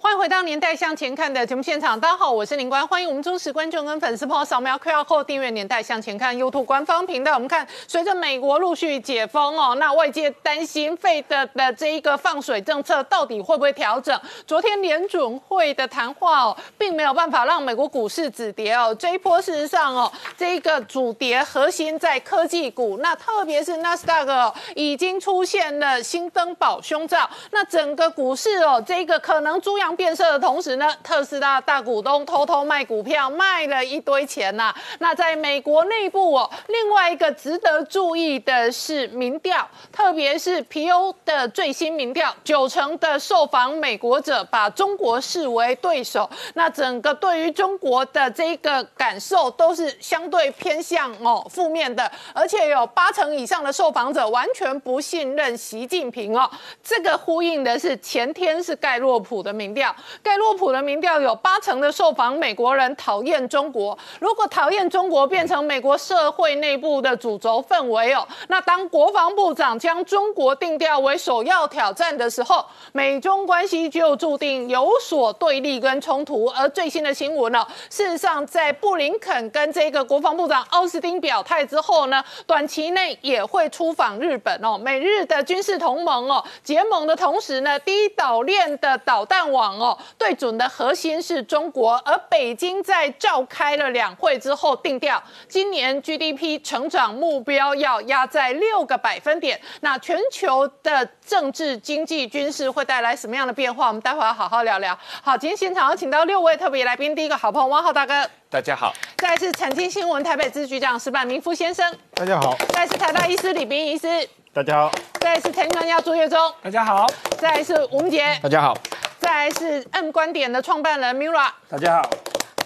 欢迎回到《年代向前看》的节目现场，大家好，我是林官，欢迎我们忠实观众跟粉丝朋友扫描 QR Code 订阅《年代向前看》YouTube 官方频道。我们看，随着美国陆续解封哦，那外界担心费的的这一个放水政策到底会不会调整？昨天联准会的谈话哦，并没有办法让美国股市止跌哦。这一波事实上哦，这一个主跌核心在科技股，那特别是纳斯达克已经出现了新登宝胸罩，那整个股市哦，这个可能猪羊。变色的同时呢，特斯拉大股东偷偷卖股票，卖了一堆钱呐。那在美国内部哦，另外一个值得注意的是民调，特别是皮欧的最新民调，九成的受访美国者把中国视为对手。那整个对于中国的这个感受都是相对偏向哦负面的，而且有八成以上的受访者完全不信任习近平哦。这个呼应的是前天是盖洛普的民调。盖洛普的民调有八成的受访美国人讨厌中国。如果讨厌中国变成美国社会内部的主轴氛围哦，那当国防部长将中国定调为首要挑战的时候，美中关系就注定有所对立跟冲突。而最新的新闻呢，事实上在布林肯跟这个国防部长奥斯汀表态之后呢，短期内也会出访日本哦。美日的军事同盟哦结盟的同时呢，低岛链的导弹网。哦，对准的核心是中国，而北京在召开了两会之后定调，今年 GDP 成长目标要压在六个百分点。那全球的政治、经济、军事会带来什么样的变化？我们待会要好好聊聊。好，今天现场要请到六位特别来宾，第一个好朋友汪浩大哥，大家好；再是财经新闻台北支局长石板明夫先生，大家好；再是台大医师李斌医师，大家好；再是财经专家朱月忠，大家好；再是吴杰，大家好。再是 M 观点的创办人 Mira，大家好。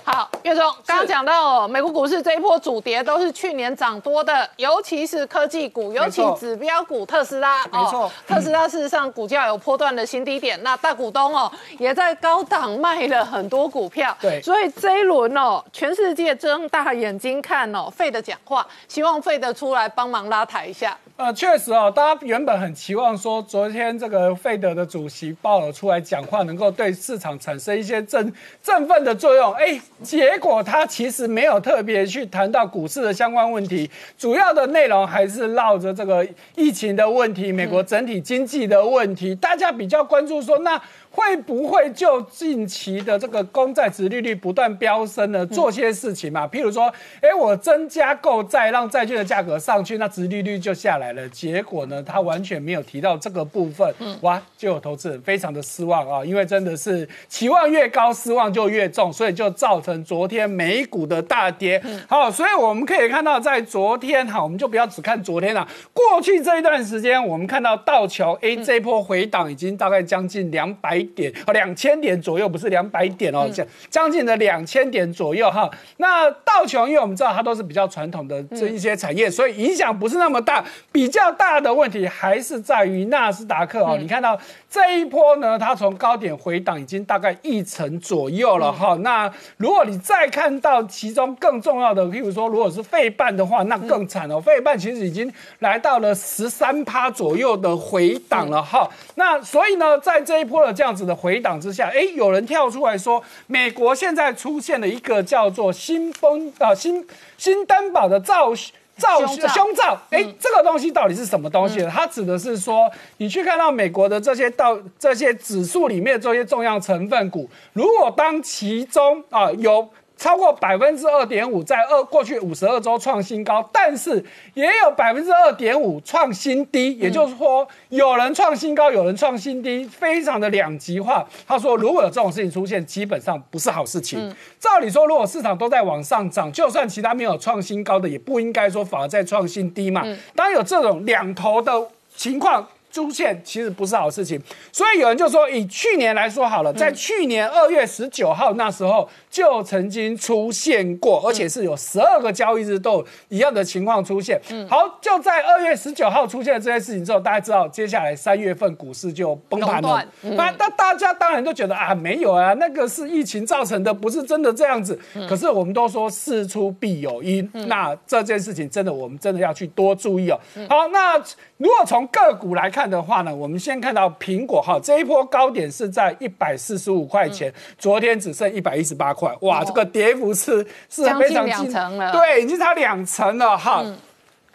好，岳总刚刚讲到，美国股市这一波主跌都是去年涨多的，尤其是科技股，尤其指标股特斯拉。没错，特斯拉事实上股价有波段的新低点，那大股东哦也在高档卖了很多股票。对，所以这一轮哦，全世界睁大眼睛看哦，费的讲话，希望费的出来帮忙拉抬一下。呃，确实哦，大家原本很期望说，昨天这个费德的主席鲍尔出来讲话，能够对市场产生一些振振奋的作用。哎，结果他其实没有特别去谈到股市的相关问题，主要的内容还是绕着这个疫情的问题、美国整体经济的问题，大家比较关注说那。会不会就近期的这个公债值利率不断飙升呢？做些事情嘛，譬如说，哎，我增加购债，让债券的价格上去，那值利率就下来了。结果呢，他完全没有提到这个部分，哇，就有投资人非常的失望啊，因为真的是期望越高，失望就越重，所以就造成昨天美股的大跌。好，所以我们可以看到，在昨天哈，我们就不要只看昨天了，过去这一段时间，我们看到道琼 A 这波回档已经大概将近两百。点哦，两千点左右，不是两百点哦，将将近的两千点左右哈。那道琼，因为我们知道它都是比较传统的这一些产业，所以影响不是那么大。比较大的问题还是在于纳斯达克哦。你看到这一波呢，它从高点回档已经大概一成左右了哈。那如果你再看到其中更重要的，譬如说如果是费半的话，那更惨哦。费半其实已经来到了十三趴左右的回档了哈。那所以呢，在这一波的这样。子的回档之下，哎，有人跳出来说，美国现在出现了一个叫做新风啊新新担保的造造胸罩，哎，这个东西到底是什么东西？它指的是说，你去看到美国的这些到这些指数里面这些重要成分股，如果当其中啊有。超过百分之二点五，在二过去五十二周创新高，但是也有百分之二点五创新低，也就是说，有人创新高，有人创新低，非常的两极化。他说，如果有这种事情出现，基本上不是好事情。照理说，如果市场都在往上涨，就算其他没有创新高的，也不应该说反而在创新低嘛。当有这种两头的情况。出现，其实不是好事情。所以有人就说，以去年来说好了，在去年二月十九号那时候就曾经出现过，而且是有十二个交易日都有一样的情况出现。嗯。好，就在二月十九号出现了这件事情之后，大家知道接下来三月份股市就崩盘了。那那大家当然都觉得啊，没有啊，那个是疫情造成的，不是真的这样子。可是我们都说事出必有因，那这件事情真的我们真的要去多注意哦。好，那如果从个股来看的话呢，我们先看到苹果哈，这一波高点是在一百四十五块钱，昨天只剩一百一十八块，哇，这个跌幅是是非常两成了，对，已经差两成了哈。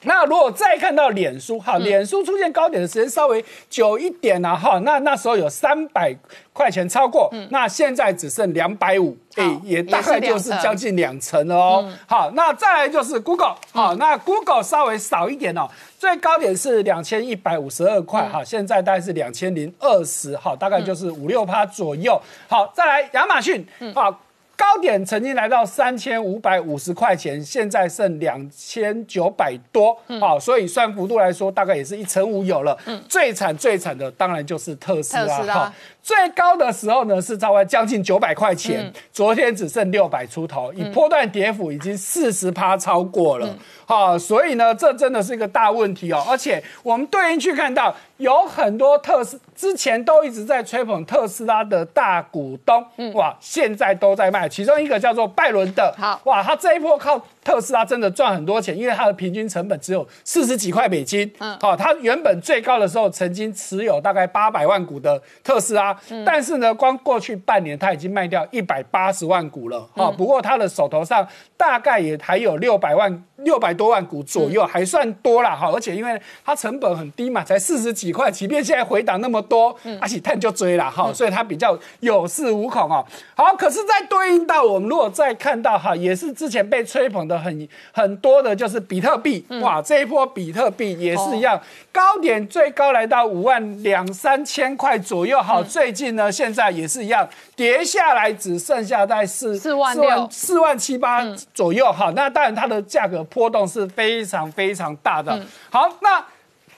那如果再看到脸书哈，脸书出现高点的时间稍微久一点了哈，那那时候有三百块钱超过，那现在只剩两百五，哎，也大概就是将近两成了哦。好，那再来就是 Google，好，那 Google 稍微少一点哦，最高点是两千一百五十二块哈，现在大概是两千零二十，好，大概就是五六趴左右。好，再来亚马逊，好。高点曾经来到三千五百五十块钱，现在剩两千九百多，好，所以算幅度来说，大概也是一成五有了。最惨最惨的当然就是特斯拉，哈，最高的时候呢是在将近九百块钱，昨天只剩六百出头，以波段跌幅已经四十趴超过了，好，所以呢，这真的是一个大问题哦。而且我们对应去看到，有很多特斯之前都一直在吹捧特斯拉的大股东，哇，现在都在卖。其中一个叫做拜伦的，好。哇，他这一波靠特斯拉真的赚很多钱，因为它的平均成本只有四十几块美金。嗯，好，他原本最高的时候曾经持有大概八百万股的特斯拉，但是呢，光过去半年它已经卖掉一百八十万股了。好，不过它的手头上大概也还有六百万六百多万股左右，还算多了哈。而且因为它成本很低嘛，才四十几块，即便现在回档那么多，而且探就追了哈，所以它比较有恃无恐哦。好，可是，在对应到我们如果再看到哈，也是之前被吹捧的很很多的，就是比特币。哇，这一波比特币也是一样，高点最高来到五万两三千块左右，好，最近呢现在也是一样跌下来，只剩下在四四万六。四万七八左右。好，那当然它的价格波动是非常非常大的。好，那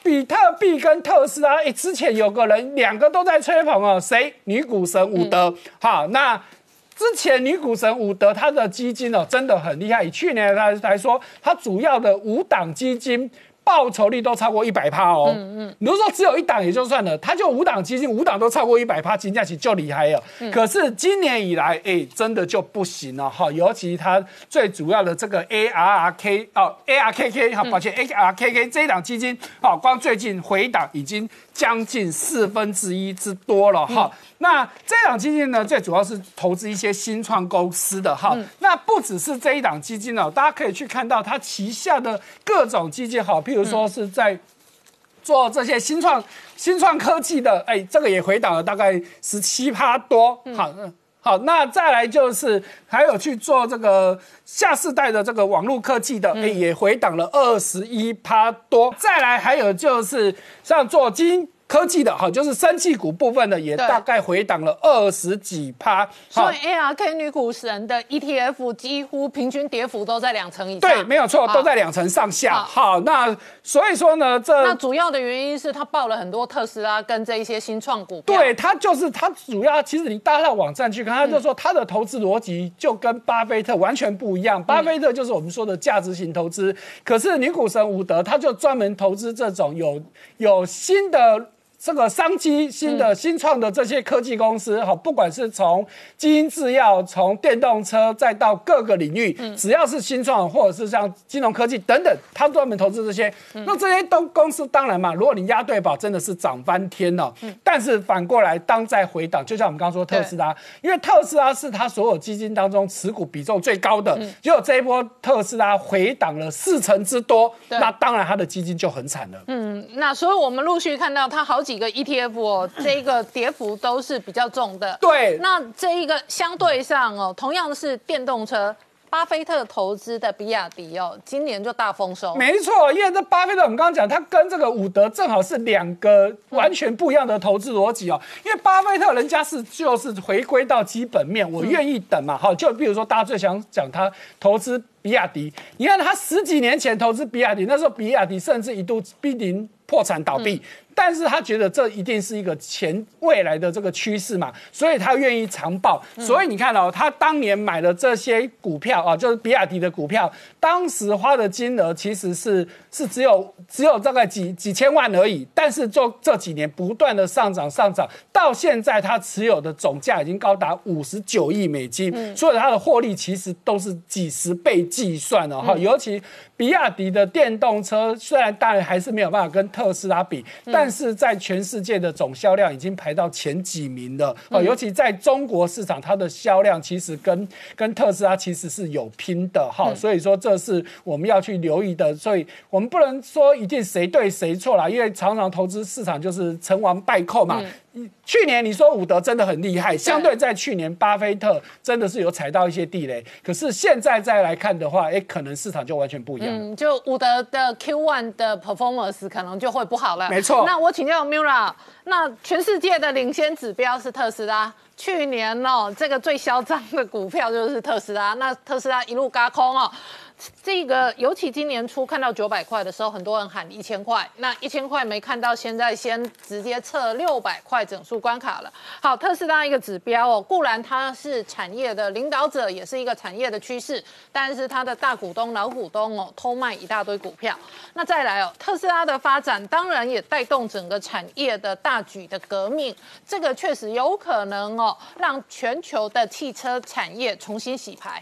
比特币跟特斯拉，哎，之前有个人两个都在吹捧哦，谁？女股神伍德。好，那。之前女股神伍德她的基金哦真的很厉害，以去年来来说，它主要的五档基金。报酬率都超过一百趴哦。嗯嗯，如果说只有一档也就算了，它就五档基金，五档都超过一百趴，金价其实就厉害了。可是今年以来，哎，真的就不行了哈。尤其它最主要的这个 ARK 哦，ARKK 好，抱歉，ARKK 这一档基金，好，光最近回档已经将近四分之一之多了哈。那这档基金呢，最主要是投资一些新创公司的哈。那不只是这一档基金哦，大家可以去看到它旗下的各种基金，哈，譬如说是在做这些新创新创科技的，哎，这个也回档了大概十七趴多。好，好，那再来就是还有去做这个下世代的这个网络科技的，哎，也回档了二十一趴多。再来还有就是像做金。科技的哈，就是三气股部分的，也大概回档了二十几趴。所以 ARK 女股神的 ETF 几乎平均跌幅都在两成以上。对，没有错，都在两成上下。好，那所以说呢，这那主要的原因是他报了很多特斯拉跟这一些新创股。对，他就是他主要，其实你搭到网站去看，他就说他的投资逻辑就跟巴菲特完全不一样。巴菲特就是我们说的价值型投资，可是女股神伍德他就专门投资这种有有新的。这个商机新的新创的这些科技公司，哈，不管是从基因制药、从电动车，再到各个领域，只要是新创或者是像金融科技等等，他专门投资这些。那这些都公司当然嘛，如果你押对宝，真的是涨翻天了。但是反过来，当在回档，就像我们刚刚说特斯拉，因为特斯拉是他所有基金当中持股比重最高的，结果这一波特斯拉回档了四成之多，那当然他的基金就很惨了。嗯，那所以我们陆续看到他好几。几个 ETF 哦，这个跌幅都是比较重的。对，那这一个相对上哦，同样是电动车，巴菲特投资的比亚迪哦，今年就大丰收。没错，因为这巴菲特我们刚刚讲，他跟这个伍德正好是两个完全不一样的投资逻辑哦。因为巴菲特人家是就是回归到基本面，我愿意等嘛。好，就比如说大家最想讲他投资比亚迪，你看他十几年前投资比亚迪，那时候比亚迪甚至一度濒临。破产倒闭。但是他觉得这一定是一个前未来的这个趋势嘛，所以他愿意长报。所以你看哦，他当年买的这些股票啊，就是比亚迪的股票，当时花的金额其实是是只有只有大概几几千万而已。但是就这几年不断的上涨上涨，到现在他持有的总价已经高达五十九亿美金，所以他的获利其实都是几十倍计算的哈。尤其比亚迪的电动车，虽然当然还是没有办法跟特斯拉比，但是在全世界的总销量已经排到前几名了。哦，尤其在中国市场，它的销量其实跟跟特斯拉其实是有拼的哈，所以说这是我们要去留意的，所以我们不能说一定谁对谁错啦，因为常常投资市场就是成王败寇嘛。去年你说伍德真的很厉害，相对在去年巴菲特真的是有踩到一些地雷，可是现在再来看的话，哎，可能市场就完全不一样。嗯，就伍德的 Q one 的 performance 可能就会不好了。没错。那我请教 Mira，那全世界的领先指标是特斯拉，去年哦，这个最嚣张的股票就是特斯拉，那特斯拉一路嘎空哦。这个尤其今年初看到九百块的时候，很多人喊一千块，那一千块没看到，现在先直接测六百块整数关卡了。好，特斯拉一个指标哦，固然它是产业的领导者，也是一个产业的趋势，但是它的大股东、老股东哦，偷卖一大堆股票。那再来哦，特斯拉的发展当然也带动整个产业的大举的革命，这个确实有可能哦，让全球的汽车产业重新洗牌。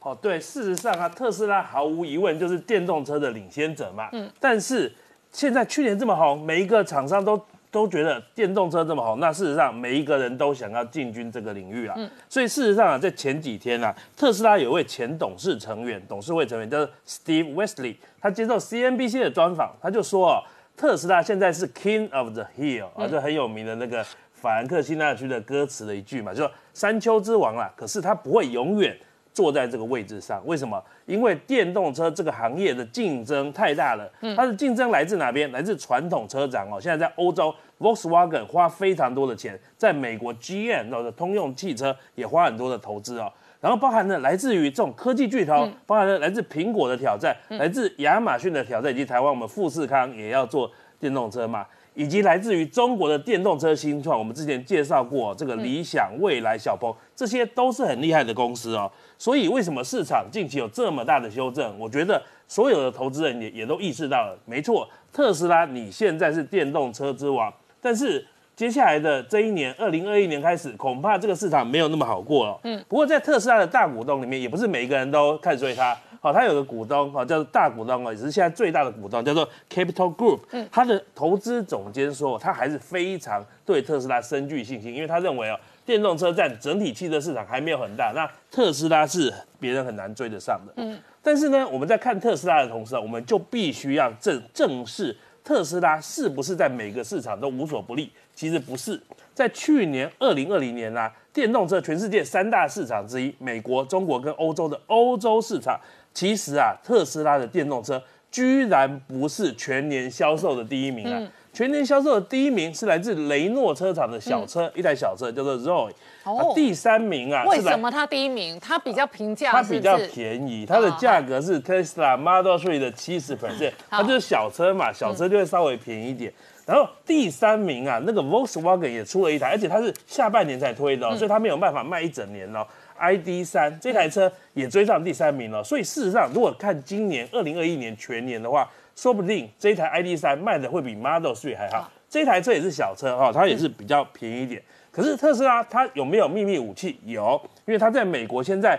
哦，对，事实上啊，特斯拉毫无疑问就是电动车的领先者嘛。嗯。但是现在去年这么红，每一个厂商都都觉得电动车这么红，那事实上每一个人都想要进军这个领域啊。嗯。所以事实上啊，在前几天啊，特斯拉有位前董事成员、董事会成员叫 Steve Wesley，他接受 CNBC 的专访，他就说哦，特斯拉现在是 King of the Hill，啊，就很有名的那个法兰克辛纳区的歌词的一句嘛，就说山丘之王啦。可是他不会永远。坐在这个位置上，为什么？因为电动车这个行业的竞争太大了。嗯，它的竞争来自哪边？来自传统车厂哦。现在在欧洲，Volkswagen 花非常多的钱，在美国 GM 的通用汽车也花很多的投资哦。然后包含了来自于这种科技巨头，包含了来自苹果的挑战，来自亚马逊的挑战，以及台湾我们富士康也要做电动车嘛。以及来自于中国的电动车新创，我们之前介绍过这个理想、未来、小鹏，这些都是很厉害的公司哦。所以为什么市场近期有这么大的修正？我觉得所有的投资人也也都意识到了，没错，特斯拉你现在是电动车之王，但是接下来的这一年，二零二一年开始，恐怕这个市场没有那么好过了。嗯，不过在特斯拉的大股东里面，也不是每一个人都看衰它。好，它有个股东，好，叫做大股东哦，也是现在最大的股东，叫做 Capital Group。嗯，他的投资总监说，他还是非常对特斯拉深具信心，因为他认为哦，电动车占整体汽车市场还没有很大，那特斯拉是别人很难追得上的。嗯，但是呢，我们在看特斯拉的同时，我们就必须要正正视特斯拉是不是在每个市场都无所不利。其实不是，在去年二零二零年啊，电动车全世界三大市场之一，美国、中国跟欧洲的欧洲市场。其实啊，特斯拉的电动车居然不是全年销售的第一名啊！全年销售的第一名是来自雷诺车厂的小车，一台小车叫做 Zoe。哦，第三名啊，为什么它第一名？它比较平价，它比较便宜，它的价格是 Tesla Model Three 的七十 percent，它就是小车嘛，小车就会稍微便宜一点。然后第三名啊，那个 Volkswagen 也出了一台，而且它是下半年才推的，所以它没有办法卖一整年哦。ID 三这台车也追上第三名了，所以事实上，如果看今年二零二一年全年的话，说不定这台 ID 三卖的会比 Model Three 还好。这台车也是小车哈，它也是比较便宜一点。可是特斯拉它有没有秘密武器？有，因为它在美国现在。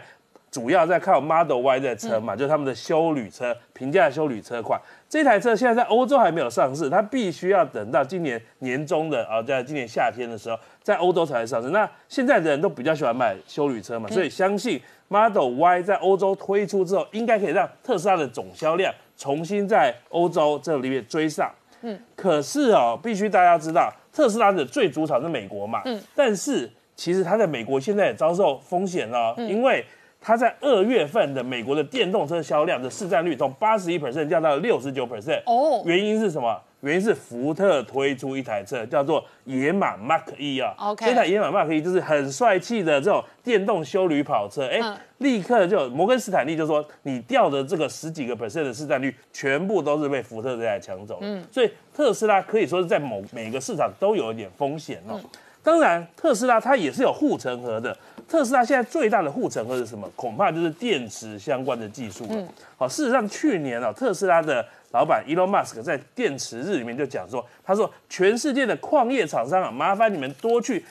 主要在靠 Model Y 的车嘛，就是他们的修旅车，平价修旅车款。这台车现在在欧洲还没有上市，它必须要等到今年年中的啊，在今年夏天的时候，在欧洲才会上市。那现在的人都比较喜欢买修旅车嘛，所以相信 Model Y 在欧洲推出之后，应该可以让特斯拉的总销量重新在欧洲这里面追上。嗯，可是哦，必须大家知道，特斯拉的最主场是美国嘛。嗯，但是其实它在美国现在也遭受风险了，因为它在二月份的美国的电动车销量的市占率从八十一 percent 降到六十九 percent。哦，原因是什么？原因是福特推出一台车叫做野马 Mark 一啊。OK，这台野马 Mark 一就是很帅气的这种电动修旅跑车。哎，立刻就摩根斯坦利就说，你掉的这个十几个 percent 的市占率，全部都是被福特这台抢走。嗯，所以特斯拉可以说是在某每个市场都有一点风险哦。当然，特斯拉它也是有护城河的。特斯拉现在最大的护城河是什么？恐怕就是电池相关的技术了。好，事实上去年啊，特斯拉的老板 Elon Musk 在电池日里面就讲说，他说全世界的矿业厂商啊，麻烦你们多去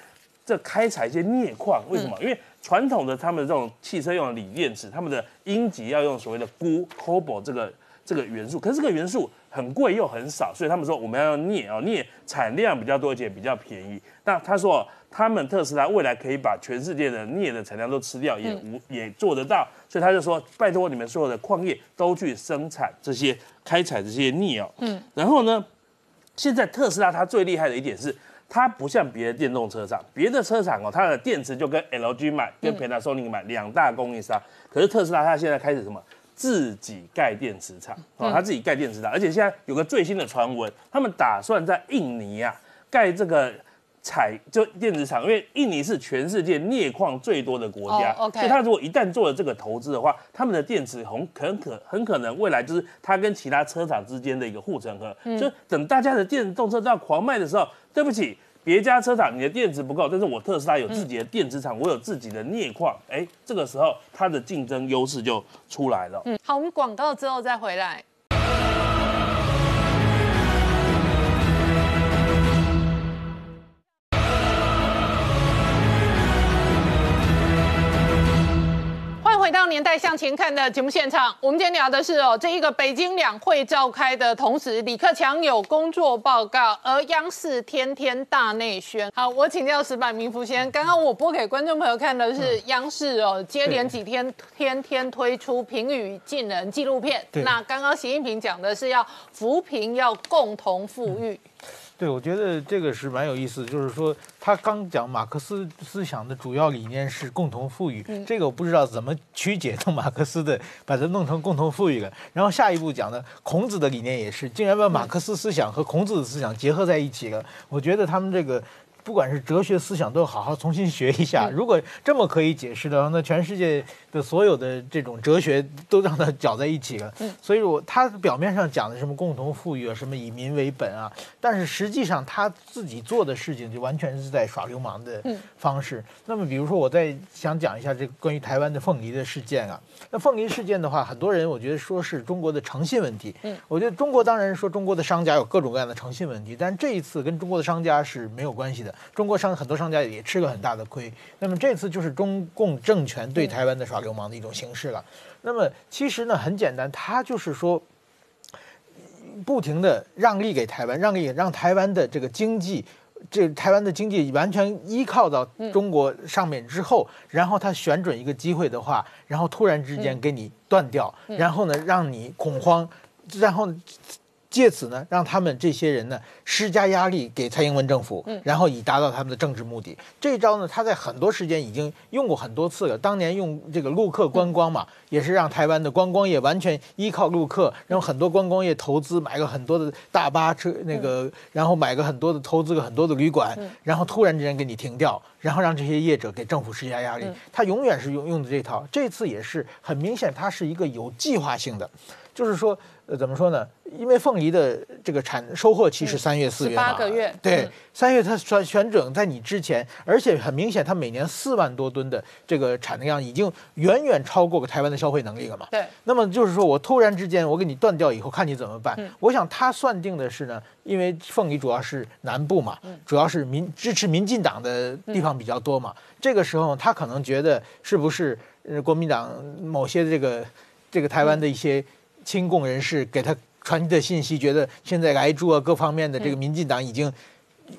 这开采一些镍矿。为什么？因为传统的他们这种汽车用的锂电池，他们的阴极要用所谓的钴 cobalt 这个这个元素，可是这个元素很贵又很少，所以他们说我们要用镍啊，镍产量比较多而且比较便宜。那他说。他们特斯拉未来可以把全世界的镍的产量都吃掉，也无也做得到，所以他就说：拜托你们所有的矿业都去生产这些开采这些镍哦。嗯，然后呢，现在特斯拉它最厉害的一点是，它不像别的电动车厂，别的车厂哦，它的电池就跟 LG 买，跟 Panasonic 买两大供应商，可是特斯拉它现在开始什么，自己盖电池厂哦，他自己盖电池厂，而且现在有个最新的传闻，他们打算在印尼啊盖这个。采就电子厂，因为印尼是全世界镍矿最多的国家，所以他如果一旦做了这个投资的话，他们的电池很很可很可能未来就是他跟其他车厂之间的一个护城河。就等大家的电动车都要狂卖的时候，对不起，叠加车厂你的电池不够，但是我特斯拉有自己的电池厂，我有自己的镍矿，哎，这个时候它的竞争优势就出来了。嗯，好，我们广告之后再回来。回到年代向前看的节目现场，我们今天聊的是哦，这一个北京两会召开的同时，李克强有工作报告，而央视天天大内宣。好，我请教石板明福先，刚刚我播给观众朋友看的是央视哦，接连几天天天推出平语近人纪录片。那刚刚习近平讲的是要扶贫，要共同富裕。对，我觉得这个是蛮有意思，就是说他刚讲马克思思想的主要理念是共同富裕，这个我不知道怎么曲解成马克思的，把它弄成共同富裕了。然后下一步讲的孔子的理念也是，竟然把马克思思想和孔子的思想结合在一起了。我觉得他们这个。不管是哲学思想，都要好好重新学一下。如果这么可以解释的话，那全世界的所有的这种哲学都让它搅在一起了。嗯，所以我他表面上讲的什么共同富裕啊，什么以民为本啊，但是实际上他自己做的事情就完全是在耍流氓的方式。那么，比如说，我再想讲一下这关于台湾的凤梨的事件啊。那凤梨事件的话，很多人我觉得说是中国的诚信问题。嗯，我觉得中国当然说中国的商家有各种各样的诚信问题，但这一次跟中国的商家是没有关系的。中国商很多商家也吃了很大的亏，那么这次就是中共政权对台湾的耍流氓的一种形式了。那么其实呢很简单，他就是说，不停的让利给台湾，让利让台湾的这个经济，这台湾的经济完全依靠到中国上面之后，然后他选准一个机会的话，然后突然之间给你断掉，然后呢让你恐慌，然后。借此呢，让他们这些人呢施加压力给蔡英文政府，然后以达到他们的政治目的。这一招呢，他在很多时间已经用过很多次了。当年用这个陆客观光嘛，也是让台湾的观光业完全依靠陆客，然后很多观光业投资买个很多的大巴车，那个然后买个很多的投资个很多的旅馆，然后突然之间给你停掉，然后让这些业者给政府施加压力。他永远是用用的这套，这次也是很明显，它是一个有计划性的，就是说。呃，怎么说呢？因为凤梨的这个产收获期是三月四月嘛，八个月。对，三月它选选准在你之前，而且很明显，它每年四万多吨的这个产量已经远远超过台湾的消费能力了嘛。对。那么就是说我突然之间我给你断掉以后，看你怎么办？我想他算定的是呢，因为凤梨主要是南部嘛，主要是民支持民进党的地方比较多嘛。这个时候他可能觉得是不是呃国民党某些这个这个台湾的一些。亲共人士给他传递的信息，觉得现在来住啊各方面的这个民进党已经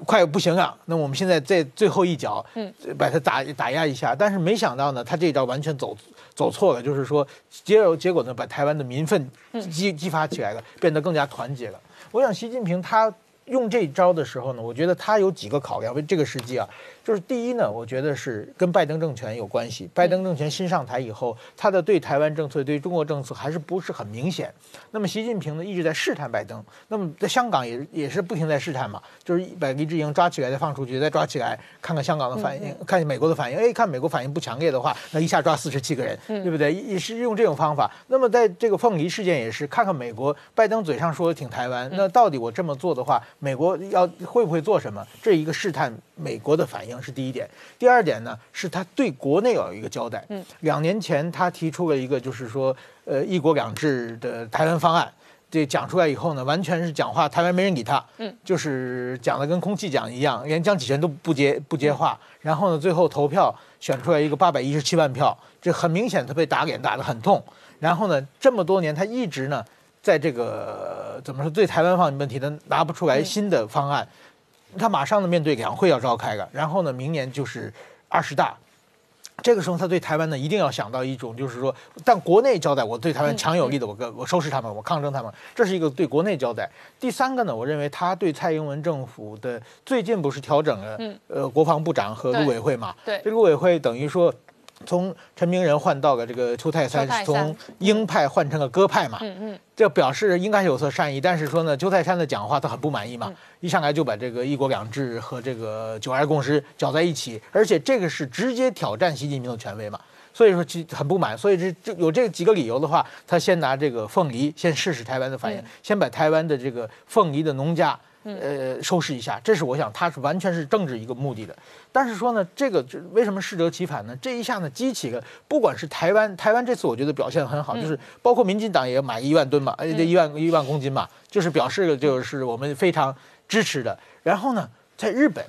快不行了。那我们现在在最后一脚，嗯，把他打打压一下。但是没想到呢，他这一招完全走走错了，就是说结结果呢，把台湾的民愤激激发起来了，变得更加团结了。我想习近平他用这招的时候呢，我觉得他有几个考量。为这个时机啊，就是第一呢，我觉得是跟拜登政权有关系。拜登政权新上台以后，他的对台湾政策、对中国政策还是不是很明显。那么习近平呢一直在试探拜登，那么在香港也也是不停在试探嘛，就是把黎智英抓起来再放出去，再抓起来看看香港的反应，看美国的反应。哎，看美国反应不强烈的话，那一下抓四十七个人，对不对？也是用这种方法。那么在这个凤梨事件也是，看看美国拜登嘴上说挺台湾，那到底我这么做的话，美国要会不会做什么？这一个试探美国的反应是第一点。第二点呢，是他对国内要有一个交代。嗯，两年前他提出了一个，就是说，呃，一国两制的台湾方案。这讲出来以后呢，完全是讲话，台湾没人理他，嗯，就是讲的跟空气讲一样，连江启臣都不接不接话。然后呢，最后投票选出来一个八百一十七万票，这很明显他被打脸打得很痛。然后呢，这么多年他一直呢，在这个怎么说对台湾方面问题，他拿不出来新的方案。他马上呢面对两会要召开了，然后呢，明年就是二十大。这个时候，他对台湾呢一定要想到一种，就是说，但国内交代，我对台湾强有力的，我跟我收拾他们，我抗争他们，这是一个对国内交代。第三个呢，我认为他对蔡英文政府的最近不是调整了，呃，国防部长和陆委会嘛？对，这陆委会等于说。从陈明仁换到了这个邱泰山，从鹰派换成了鸽派嘛，嗯嗯，这表示应该是有所善意，但是说呢，邱泰山的讲话他很不满意嘛，一上来就把这个一国两制和这个九二共识搅在一起，而且这个是直接挑战习近平的权威嘛，所以说其很不满，所以这就有这几个理由的话，他先拿这个凤梨先试试台湾的反应，先把台湾的这个凤梨的农家。呃，收拾一下，这是我想，他是完全是政治一个目的的。但是说呢，这个为什么适得其反呢？这一下呢，激起了，不管是台湾，台湾这次我觉得表现很好，就是包括民进党也买一万吨嘛，呃，一万一万公斤嘛，就是表示就是我们非常支持的。然后呢，在日本，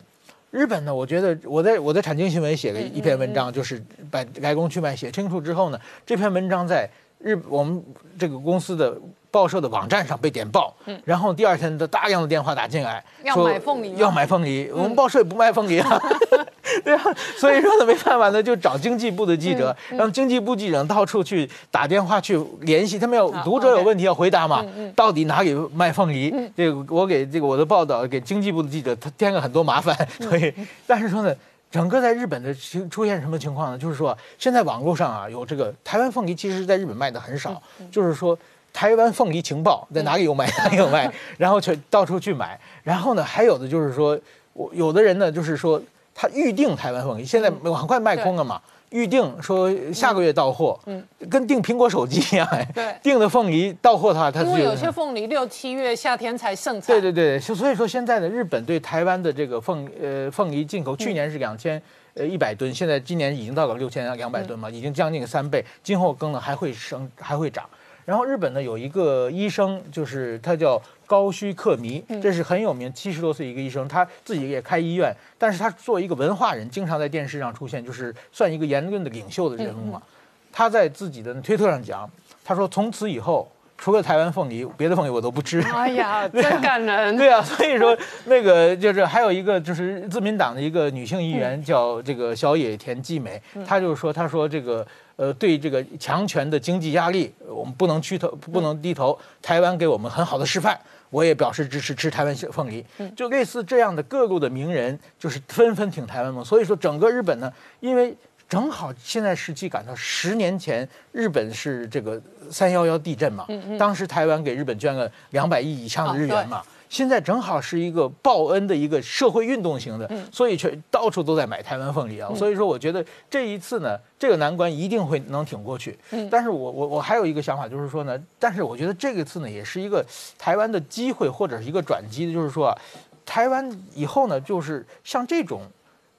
日本呢，我觉得我在我在产经新闻写了一篇文章，就是把来龙去脉写清楚之后呢，这篇文章在日我们这个公司的。报社的网站上被点爆，嗯，然后第二天的大量的电话打进来，要买凤梨，要买凤梨，我们报社也不卖凤梨啊，对啊，所以说呢，没办法呢，就找经济部的记者，让经济部记者到处去打电话去联系，他们要读者有问题要回答嘛，到底哪里卖凤梨？这个我给这个我的报道给经济部的记者，他添了很多麻烦，所以，但是说呢，整个在日本的情出现什么情况呢？就是说现在网络上啊有这个台湾凤梨，其实是在日本卖的很少，就是说。台湾凤梨情报在 哪里有卖？哪里有卖？然后去到处去买。然后呢，还有的就是说，我有的人呢，就是说他预定台湾凤梨，现在很快卖空了嘛。预定说下个月到货，嗯，跟订苹果手机一样，哎，对，订的凤梨到货的话，它因为有些凤梨六七月夏天才盛产。对对对，所以说现在呢日本对台湾的这个凤呃凤梨进口，去年是两千呃一百吨，现在今年已经到了六千两百吨嘛，已经将近三倍，今后更呢还会升还会涨。然后日本呢有一个医生，就是他叫高须克弥，这是很有名，七十多岁一个医生，他自己也开医院，但是他作为一个文化人，经常在电视上出现，就是算一个言论的领袖的人物嘛。他在自己的推特上讲，他说从此以后，除了台湾凤梨，别的凤梨我都不吃。哎呀，真感人。对啊，所以说那个就是还有一个就是自民党的一个女性议员叫这个小野田纪美，她就是说，她说这个。呃，对这个强权的经济压力，我们不能屈头，不能低头。台湾给我们很好的示范，我也表示支持吃台湾凤梨。就类似这样的各路的名人，就是纷纷挺台湾嘛。所以说，整个日本呢，因为正好现在时期赶到十年前，日本是这个三幺幺地震嘛，当时台湾给日本捐了两百亿以上的日元嘛。现在正好是一个报恩的一个社会运动型的，所以全到处都在买台湾凤梨啊。所以说，我觉得这一次呢，这个难关一定会能挺过去。但是我我我还有一个想法，就是说呢，但是我觉得这个次呢，也是一个台湾的机会或者是一个转机的，就是说啊，台湾以后呢，就是像这种，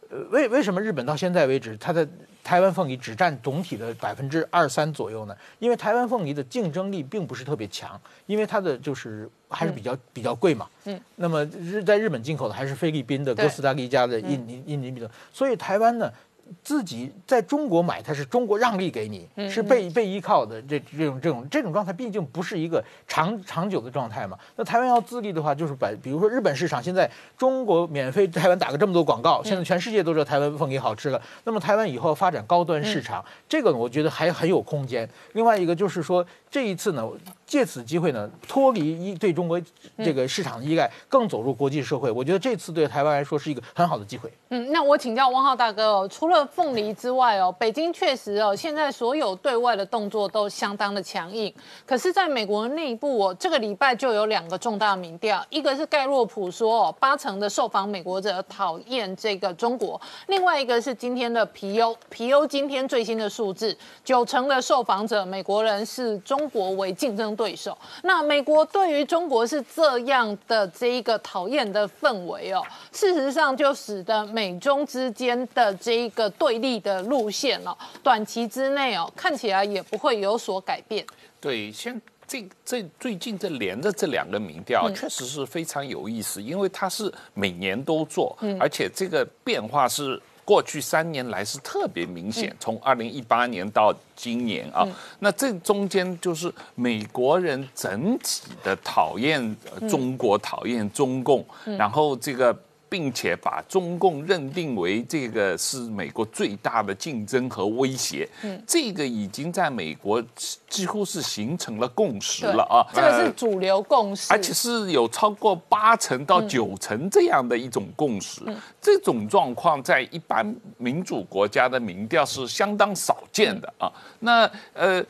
呃，为为什么日本到现在为止它的。台湾凤梨只占总体的百分之二三左右呢，因为台湾凤梨的竞争力并不是特别强，因为它的就是还是比较比较贵嘛。嗯。那么日在日本进口的还是菲律宾的哥斯达黎加的印尼印尼比的，所以台湾呢自己在中国买，它是中国让利给你，是被被依靠的这这种这种这种状态，毕竟不是一个长长久的状态嘛。那台湾要自立的话，就是把比如说日本市场，现在中国免费台湾打个这么多广告，现在全世界都知道台湾凤梨好吃了。那么台湾以后发展高端市场，这个我觉得还很有空间。另外一个就是说，这一次呢，借此机会呢，脱离依对中国这个市场的依赖，更走入国际社会。我觉得这次对台湾来说是一个很好的机会。嗯，那我请教汪浩大哥哦，除了凤梨之外哦，北京确实哦，现在所有对外的动作都相当的强硬。可是，在美国内部哦，这个礼拜就有两个重大民调，一个是盖洛普说哦，八成的受访美国者讨厌这个中国；另外一个是今天的皮尤，皮尤今天最新的数字，九成的受访者美国人是中国为竞争对手。那美国对于中国是这样的这一个讨厌的氛围哦，事实上就使得美中之间的这一个对立的路线哦，短期之内哦，看起来也不会有所改变。对，先这这最近这连着这两个民调，确实是非常有意思，因为它是每年都做，而且这个变化是过去三年来是特别明显，从二零一八年到今年啊，那这中间就是美国人整体的讨厌中国，讨厌中共，然后这个。并且把中共认定为这个是美国最大的竞争和威胁，嗯，这个已经在美国几乎是形成了共识了啊，这个是主流共识，而且是有超过八成到九成这样的一种共识，这种状况在一般民主国家的民调是相当少见的啊，那呃。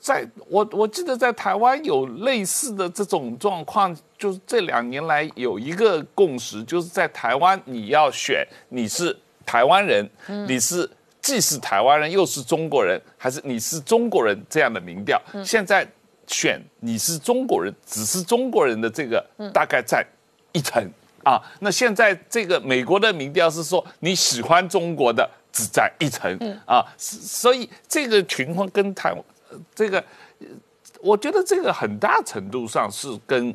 在我我记得在台湾有类似的这种状况，就是这两年来有一个共识，就是在台湾你要选你是台湾人，你是既是台湾人又是中国人，还是你是中国人这样的民调。现在选你是中国人，只是中国人的这个大概在一成啊。那现在这个美国的民调是说你喜欢中国的只在一层啊，所以这个情况跟台湾。这个，我觉得这个很大程度上是跟，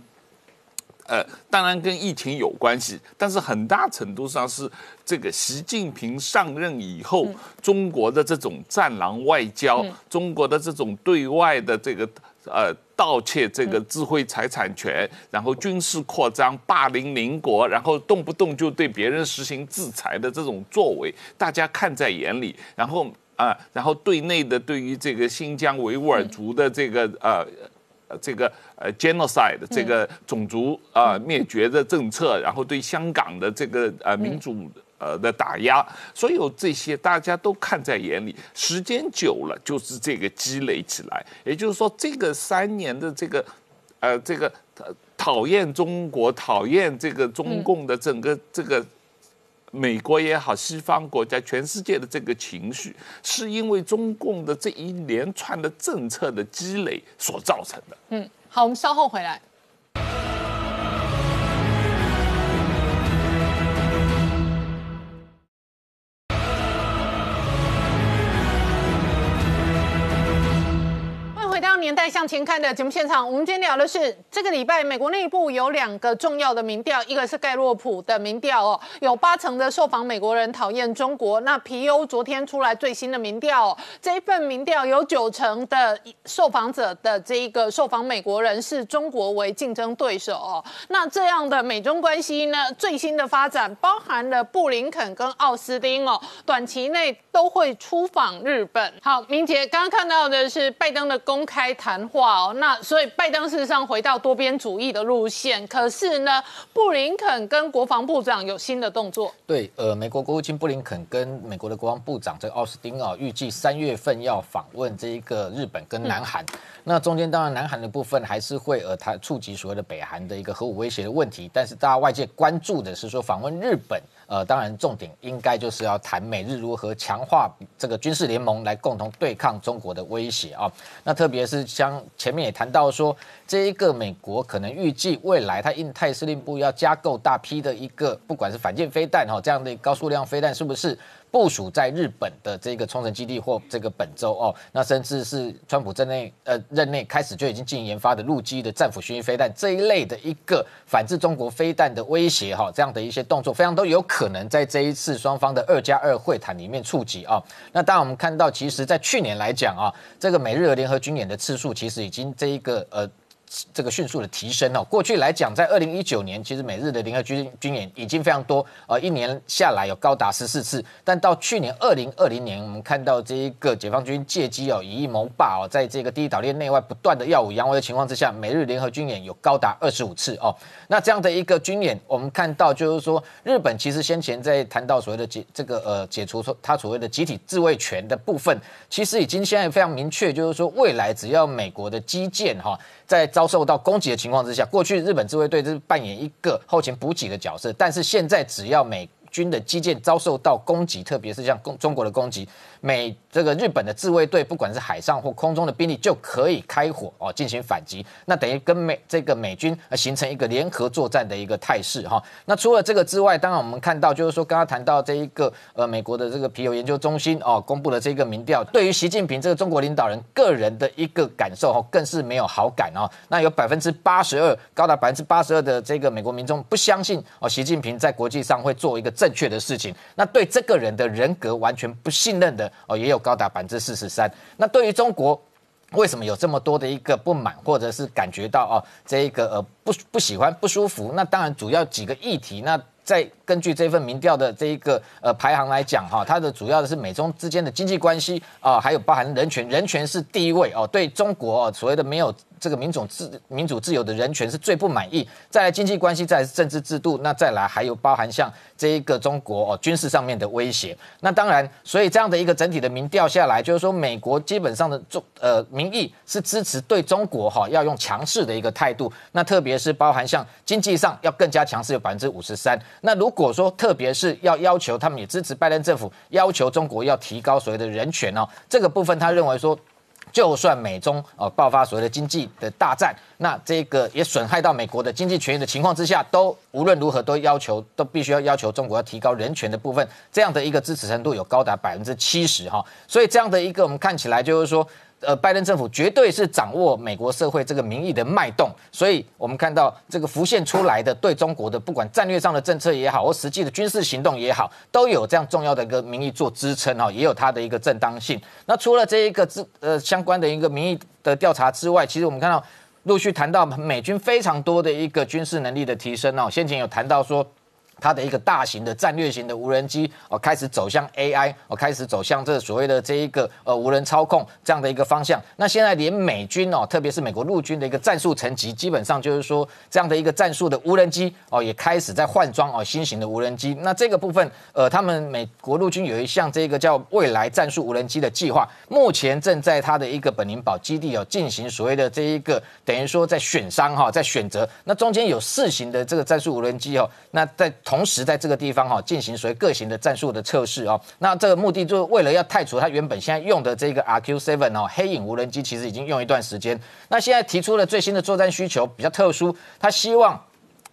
呃，当然跟疫情有关系，但是很大程度上是这个习近平上任以后，中国的这种战狼外交，中国的这种对外的这个呃盗窃这个智慧财产权，然后军事扩张、霸凌邻国，然后动不动就对别人实行制裁的这种作为，大家看在眼里，然后。啊，然后对内的对于这个新疆维吾尔族的这个呃，这个呃 genocide 这个种族啊灭绝的政策，然后对香港的这个呃民主呃的打压，所有这些大家都看在眼里。时间久了，就是这个积累起来。也就是说，这个三年的这个呃这个讨厌中国、讨厌这个中共的整个这个。美国也好，西方国家、全世界的这个情绪，是因为中共的这一连串的政策的积累所造成的。嗯，好，我们稍后回来。年代向前看的节目现场，我们今天聊的是这个礼拜美国内部有两个重要的民调，一个是盖洛普的民调哦，有八成的受访美国人讨厌中国。那皮尤昨天出来最新的民调，这一份民调有九成的受访者的这一个受访美国人视中国为竞争对手哦。那这样的美中关系呢，最新的发展包含了布林肯跟奥斯汀哦，短期内都会出访日本。好，明杰刚刚看到的是拜登的公开。谈话哦，那所以拜登事实上回到多边主义的路线，可是呢，布林肯跟国防部长有新的动作。对，呃，美国国务卿布林肯跟美国的国防部长这个奥斯汀啊，预计三月份要访问这一个日本跟南韩。那中间当然南韩的部分还是会呃，它触及所谓的北韩的一个核武威胁的问题，但是大家外界关注的是说访问日本。呃，当然，重点应该就是要谈美日如何强化这个军事联盟，来共同对抗中国的威胁啊。那特别是像前面也谈到说，这一个美国可能预计未来它印太司令部要加购大批的一个，不管是反舰飞弹哈这样的高数量飞弹，是不是部署在日本的这个冲绳基地或这个本州哦，那甚至是川普在内呃任内开始就已经进行研发的陆基的战斧巡弋飞弹这一类的一个反制中国飞弹的威胁哈，这样的一些动作，非常都有可能在这一次双方的二加二会谈里面触及啊。那当然我们看到，其实在去年来讲啊，这个美日联合军演的次数其实已经这一个呃。这个迅速的提升哦，过去来讲，在二零一九年，其实美日的联合军军演已经非常多，呃，一年下来有高达十四次。但到去年二零二零年，我们看到这一个解放军借机哦，以一谋霸哦，在这个第一岛链内外不断的耀武扬威的情况之下，美日联合军演有高达二十五次哦。那这样的一个军演，我们看到就是说，日本其实先前在谈到所谓的解这个呃解除说他所谓的集体自卫权的部分，其实已经现在非常明确，就是说未来只要美国的基建哈。在遭受到攻击的情况之下，过去日本自卫队是扮演一个后勤补给的角色，但是现在只要美军的基建遭受到攻击，特别是像攻中国的攻击。美这个日本的自卫队，不管是海上或空中的兵力，就可以开火哦，进行反击。那等于跟美这个美军形成一个联合作战的一个态势哈。那除了这个之外，当然我们看到就是说，刚刚谈到这一个呃美国的这个皮尤研究中心哦公布的这个民调，对于习近平这个中国领导人个人的一个感受哦，更是没有好感哦。那有百分之八十二，高达百分之八十二的这个美国民众不相信哦，习近平在国际上会做一个正确的事情。那对这个人的人格完全不信任的。哦，也有高达百分之四十三。那对于中国，为什么有这么多的一个不满，或者是感觉到哦，这一个呃不不喜欢、不舒服？那当然主要几个议题。那在根据这份民调的这一个呃排行来讲哈，它的主要的是美中之间的经济关系啊，还有包含人权，人权是第一位哦。对中国哦，所谓的没有。这个民主自民主自由的人权是最不满意，再来经济关系，再来政治制度，那再来还有包含像这一个中国哦军事上面的威胁。那当然，所以这样的一个整体的民调下来，就是说美国基本上的中呃民意是支持对中国哈要用强势的一个态度。那特别是包含像经济上要更加强势，有百分之五十三。那如果说特别是要要求他们也支持拜登政府，要求中国要提高所谓的人权哦，这个部分他认为说。就算美中呃爆发所谓的经济的大战，那这个也损害到美国的经济权益的情况之下，都无论如何都要求都必须要要求中国要提高人权的部分，这样的一个支持程度有高达百分之七十哈，所以这样的一个我们看起来就是说。呃，拜登政府绝对是掌握美国社会这个民意的脉动，所以我们看到这个浮现出来的对中国的不管战略上的政策也好，或实际的军事行动也好，都有这样重要的一个民意做支撑哈，也有它的一个正当性。那除了这一个之呃相关的一个民意的调查之外，其实我们看到陆续谈到美军非常多的一个军事能力的提升哦，先前有谈到说。它的一个大型的战略型的无人机哦，开始走向 AI 哦，开始走向这所谓的这一个呃无人操控这样的一个方向。那现在连美军哦，特别是美国陆军的一个战术层级，基本上就是说这样的一个战术的无人机哦，也开始在换装哦新型的无人机。那这个部分呃，他们美国陆军有一项这个叫未来战术无人机的计划，目前正在它的一个本宁堡基地哦进行所谓的这一个等于说在选商哈，在选择。那中间有四型的这个战术无人机哦，那在同时，在这个地方哈进行所谓各型的战术的测试哦，那这个目的就是为了要太除它原本现在用的这个 RQ7 哦黑影无人机，其实已经用一段时间。那现在提出了最新的作战需求比较特殊，他希望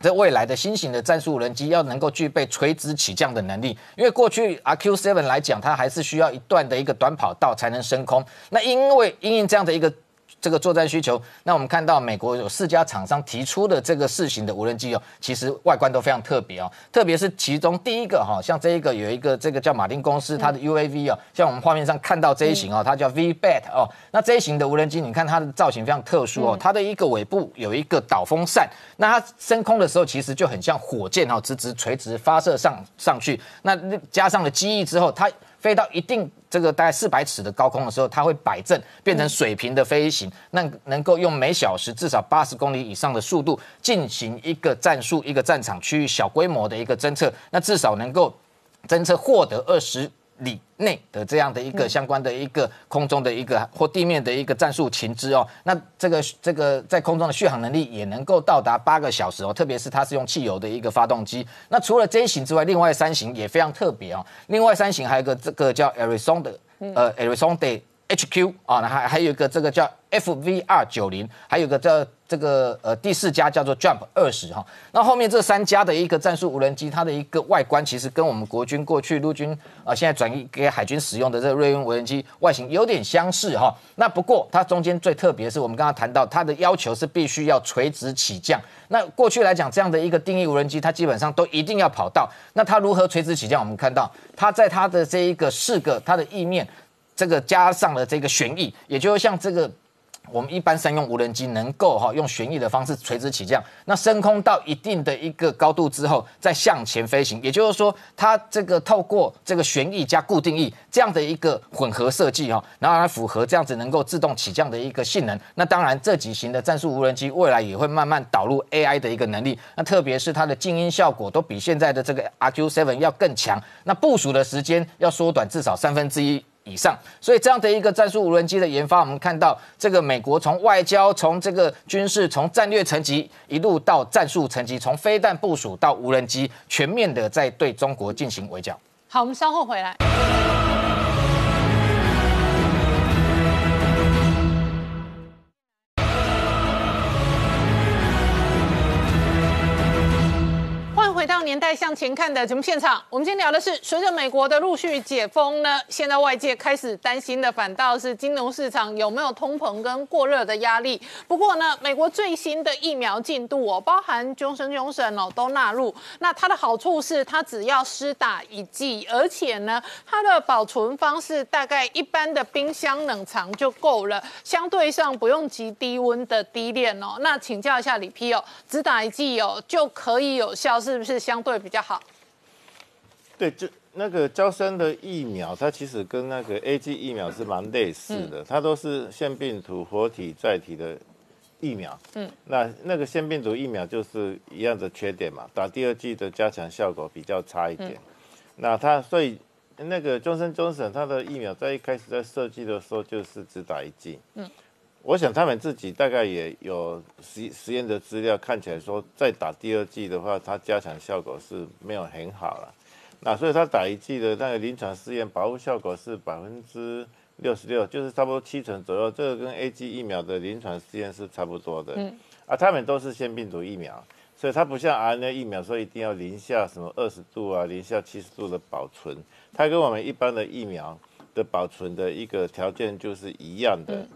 在未来的新型的战术无人机要能够具备垂直起降的能力，因为过去 RQ7 来讲，它还是需要一段的一个短跑道才能升空。那因为因应这样的一个。这个作战需求，那我们看到美国有四家厂商提出的这个四型的无人机哦，其实外观都非常特别哦，特别是其中第一个哈，像这一个有一个这个叫马丁公司它的 UAV 哦，像我们画面上看到这一型哦，它叫 V-Bat 哦，那这一型的无人机，你看它的造型非常特殊哦，它的一个尾部有一个导风扇，那它升空的时候其实就很像火箭哦，直直垂直发射上上去，那加上了机翼之后，它。飞到一定这个大概四百尺的高空的时候，它会摆正，变成水平的飞行，那能够用每小时至少八十公里以上的速度进行一个战术、一个战场区域小规模的一个侦测，那至少能够侦测获得二十。里内的这样的一个相关的一个空中的一个或地面的一个战术情资哦，那这个这个在空中的续航能力也能够到达八个小时哦，特别是它是用汽油的一个发动机。那除了这一型之外，另外三型也非常特别哦。另外三型还有个这个叫 Arizona 的呃 Arizona HQ 啊，那还还有一个这个叫 FVR 九零，还有个叫这个呃第四家叫做 Jump 二十哈。那后面这三家的一个战术无人机，它的一个外观其实跟我们国军过去陆军啊现在转移给海军使用的这个瑞恩无人机外形有点相似哈。那不过它中间最特别是我们刚刚谈到它的要求是必须要垂直起降。那过去来讲这样的一个定义无人机，它基本上都一定要跑道。那它如何垂直起降？我们看到它在它的这一个四个它的翼面。这个加上了这个旋翼，也就是像这个我们一般商用无人机能够哈用旋翼的方式垂直起降，那升空到一定的一个高度之后再向前飞行，也就是说它这个透过这个旋翼加固定翼这样的一个混合设计哈，然后它符合这样子能够自动起降的一个性能。那当然这几型的战术无人机未来也会慢慢导入 AI 的一个能力，那特别是它的静音效果都比现在的这个 RQ7 要更强，那部署的时间要缩短至少三分之一。以上，所以这样的一个战术无人机的研发，我们看到这个美国从外交、从这个军事、从战略层级一路到战术层级，从飞弹部署到无人机，全面的在对中国进行围剿。好，我们稍后回来。回到年代向前看的节目现场，我们今天聊的是，随着美国的陆续解封呢，现在外界开始担心的反倒是金融市场有没有通膨跟过热的压力。不过呢，美国最新的疫苗进度哦，包含 Johnson Johnson 哦都纳入。那它的好处是，它只要施打一剂，而且呢，它的保存方式大概一般的冰箱冷藏就够了，相对上不用极低温的低炼哦。那请教一下李 P 哦，只打一剂哦就可以有效，是不是？是相对比较好。对，就那个胶生的疫苗，它其实跟那个 A G 疫苗是蛮类似的，它都是腺病毒活体载体的疫苗。嗯，那那个腺病毒疫苗就是一样的缺点嘛，打第二剂的加强效果比较差一点。那它所以那个终身终审它的疫苗在一开始在设计的时候就是只打一剂。嗯。我想他们自己大概也有实实验的资料，看起来说再打第二剂的话，它加强效果是没有很好了。那所以他打一剂的那个临床试验保护效果是百分之六十六，就是差不多七成左右。这个跟 A G 疫苗的临床试验是差不多的。嗯。啊，他们都是腺病毒疫苗，所以它不像 R N A 疫苗，说一定要零下什么二十度啊，零下七十度的保存。它跟我们一般的疫苗的保存的一个条件就是一样的。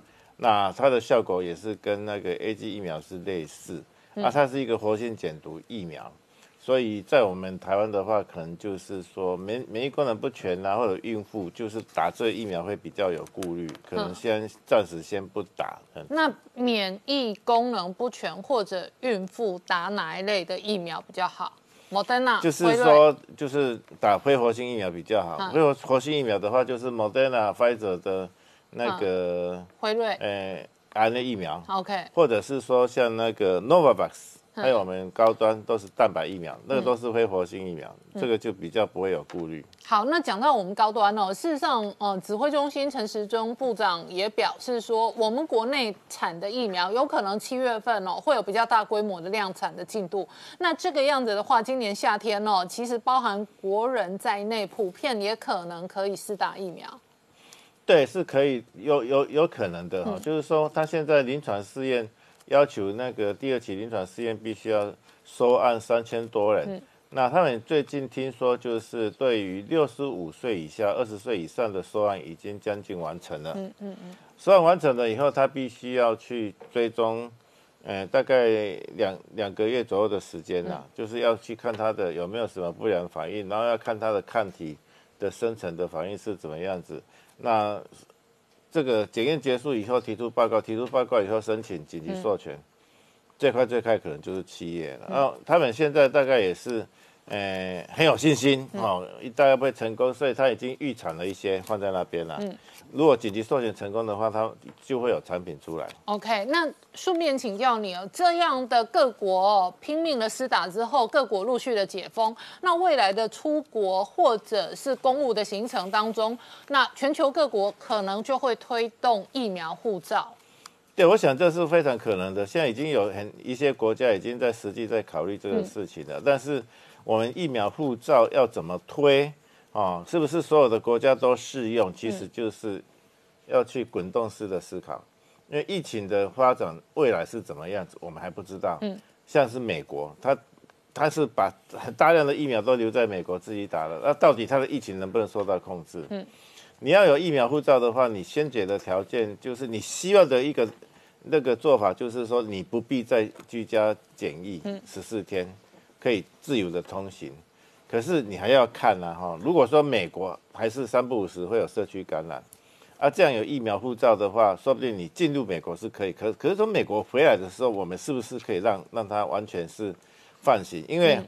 那它的效果也是跟那个 A G 疫苗是类似，啊它是一个活性减毒疫苗，所以在我们台湾的话，可能就是说免免疫功能不全啊，或者孕妇就是打这疫苗会比较有顾虑，可能先暂时先不打。那免疫功能不全或者孕妇打哪一类的疫苗比较好？莫德纳就是说就是打非活性疫苗比较好，非活活性疫苗的话就是莫德纳、Pfizer 的。那个辉瑞，诶，R N 疫苗，OK，或者是说像那个 Novavax，还有我们高端都是蛋白疫苗，那个都是非活性疫苗，这个就比较不会有顾虑。好，那讲到我们高端哦，事实上，呃，指挥中心陈时中部长也表示说，我们国内产的疫苗有可能七月份哦会有比较大规模的量产的进度。那这个样子的话，今年夏天哦，其实包含国人在内，普遍也可能可以试打疫苗。对，是可以有有有可能的哈，就是说他现在临床试验要求那个第二期临床试验必须要收案三千多人，那他们最近听说就是对于六十五岁以下、二十岁以上的收案已经将近完成了，嗯嗯嗯，收案完成了以后，他必须要去追踪，呃，大概两两个月左右的时间呐，就是要去看他的有没有什么不良反应，然后要看他的抗体的生成的反应是怎么样子。那这个检验结束以后提出报告，提出报告以后申请紧急授权，最快最快可能就是七月了。然后他们现在大概也是，呃，很有信心哦，大概会成功，所以他已经预产了一些放在那边了。如果紧急授权成功的话，它就会有产品出来。OK，那顺便请教你哦，这样的各国拼命的施打之后，各国陆续的解封，那未来的出国或者是公务的行程当中，那全球各国可能就会推动疫苗护照。对，我想这是非常可能的。现在已经有很一些国家已经在实际在考虑这个事情了。但是我们疫苗护照要怎么推？哦，是不是所有的国家都适用？其实就是要去滚动式的思考。因为疫情的发展未来是怎么样子，我们还不知道。嗯，像是美国，它它是把很大量的疫苗都留在美国自己打了，那到底它的疫情能不能受到控制？嗯，你要有疫苗护照的话，你先解的条件就是你希望的一个那个做法，就是说你不必再居家检疫十四天，可以自由的通行。可是你还要看啊哈，如果说美国还是三不五时会有社区感染。啊，这样有疫苗护照的话，说不定你进入美国是可以。可可是从美国回来的时候，我们是不是可以让让他完全是放心？因为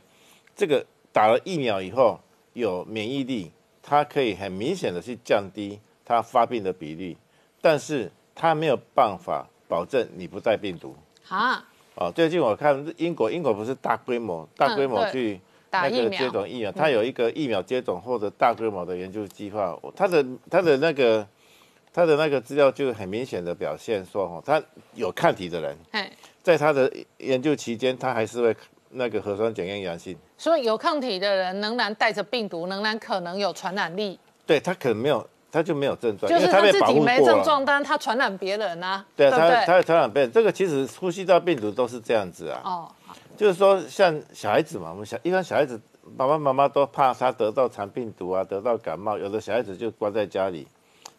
这个打了疫苗以后有免疫力，它可以很明显的去降低它发病的比例，但是它没有办法保证你不带病毒。好，哦，最近我看英国，英国不是大规模大规模去那个接种疫苗，它有一个疫苗接种或者大规模的研究计划，它的它的那个。他的那个资料就很明显的表现说，哦，他有抗体的人，在他的研究期间，他还是会那个核酸检验阳性。所以有抗体的人仍然带着病毒，仍然可能有传染力。对他可能没有，他就没有症状，就是他自己没症状，但是他传染别人啊。对啊，他他传染别人，这个其实呼吸道病毒都是这样子啊。哦，就是说像小孩子嘛，我们小一般小孩子爸爸妈妈都怕他得到肠病毒啊，得到感冒，有的小孩子就关在家里。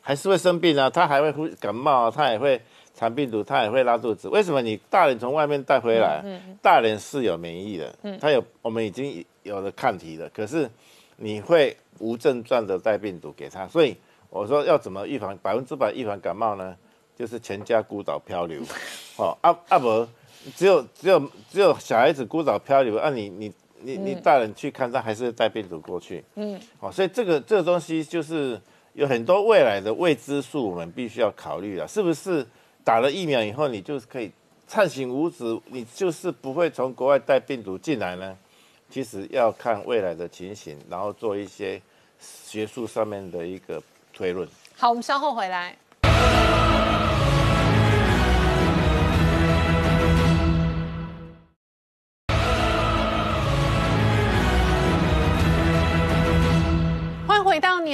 还是会生病啊，他还会呼感冒啊，他也会肠病毒，他也会拉肚子。为什么你大人从外面带回来，大人是有免疫的，他有我们已经有了抗体了，可是你会无症状的带病毒给他，所以我说要怎么预防百分之百预防感冒呢？就是全家孤岛漂流，哦，阿阿伯只有只有只有小孩子孤岛漂流，啊你你你你大人去看他还是带病毒过去，嗯，哦，所以这个这个东西就是。有很多未来的未知数，我们必须要考虑了。是不是打了疫苗以后，你就可以畅行无阻，你就是不会从国外带病毒进来呢？其实要看未来的情形，然后做一些学术上面的一个推论。好，我们稍后回来。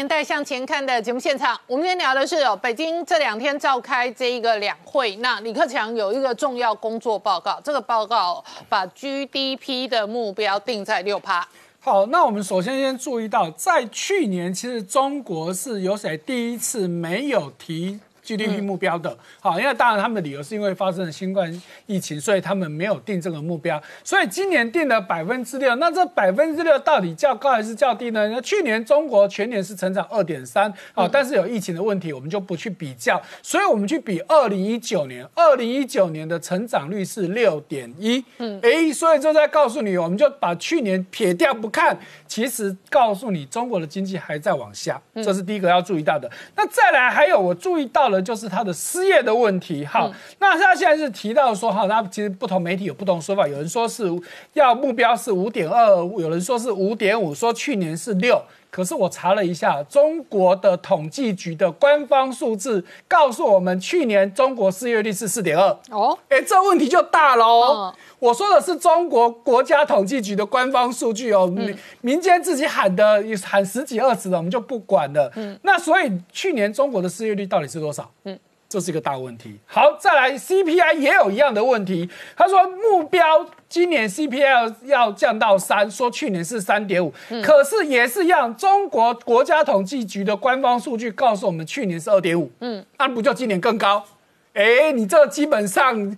年代向前看的节目现场，我们今天聊的是哦，北京这两天召开这一个两会，那李克强有一个重要工作报告，这个报告把 GDP 的目标定在六趴。好，那我们首先先注意到，在去年其实中国是有谁第一次没有提。GDP 目标的，好，因为当然他们的理由是因为发生了新冠疫情，所以他们没有定这个目标，所以今年定了百分之六，那这百分之六到底较高还是较低呢？那去年中国全年是成长二点三，啊，但是有疫情的问题，我们就不去比较，所以我们去比二零一九年，二零一九年的成长率是六点一，嗯，哎，所以就在告诉你，我们就把去年撇掉不看，其实告诉你中国的经济还在往下，这是第一个要注意到的。那再来还有我注意到了。就是他的失业的问题，好，那他现在是提到说，哈，那其实不同媒体有不同说法，有人说是要目标是五点二，有人说是五点五，说去年是六，可是我查了一下，中国的统计局的官方数字告诉我们，去年中国失业率是四点二，哦，哎，这问题就大喽。我说的是中国国家统计局的官方数据哦，民民间自己喊的喊十几二十的，我们就不管了。嗯，那所以去年中国的失业率到底是多少？嗯，这是一个大问题。好，再来 CPI 也有一样的问题。他说目标今年 CPI 要降到三，说去年是三点五，可是也是一样，中国国家统计局的官方数据告诉我们去年是二点五。嗯，那不就今年更高？哎，你这基本上。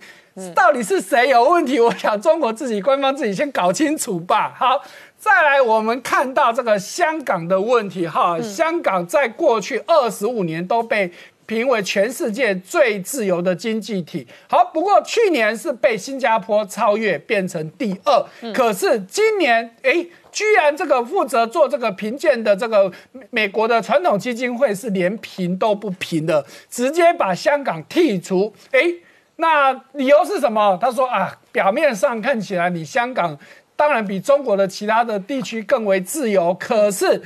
到底是谁有问题？我想中国自己官方自己先搞清楚吧。好，再来我们看到这个香港的问题。哈，香港在过去二十五年都被评为全世界最自由的经济体。好，不过去年是被新加坡超越，变成第二。可是今年，哎，居然这个负责做这个评鉴的这个美国的传统基金会是连评都不评的，直接把香港剔除。哎。那理由是什么？他说啊，表面上看起来你香港当然比中国的其他的地区更为自由，可是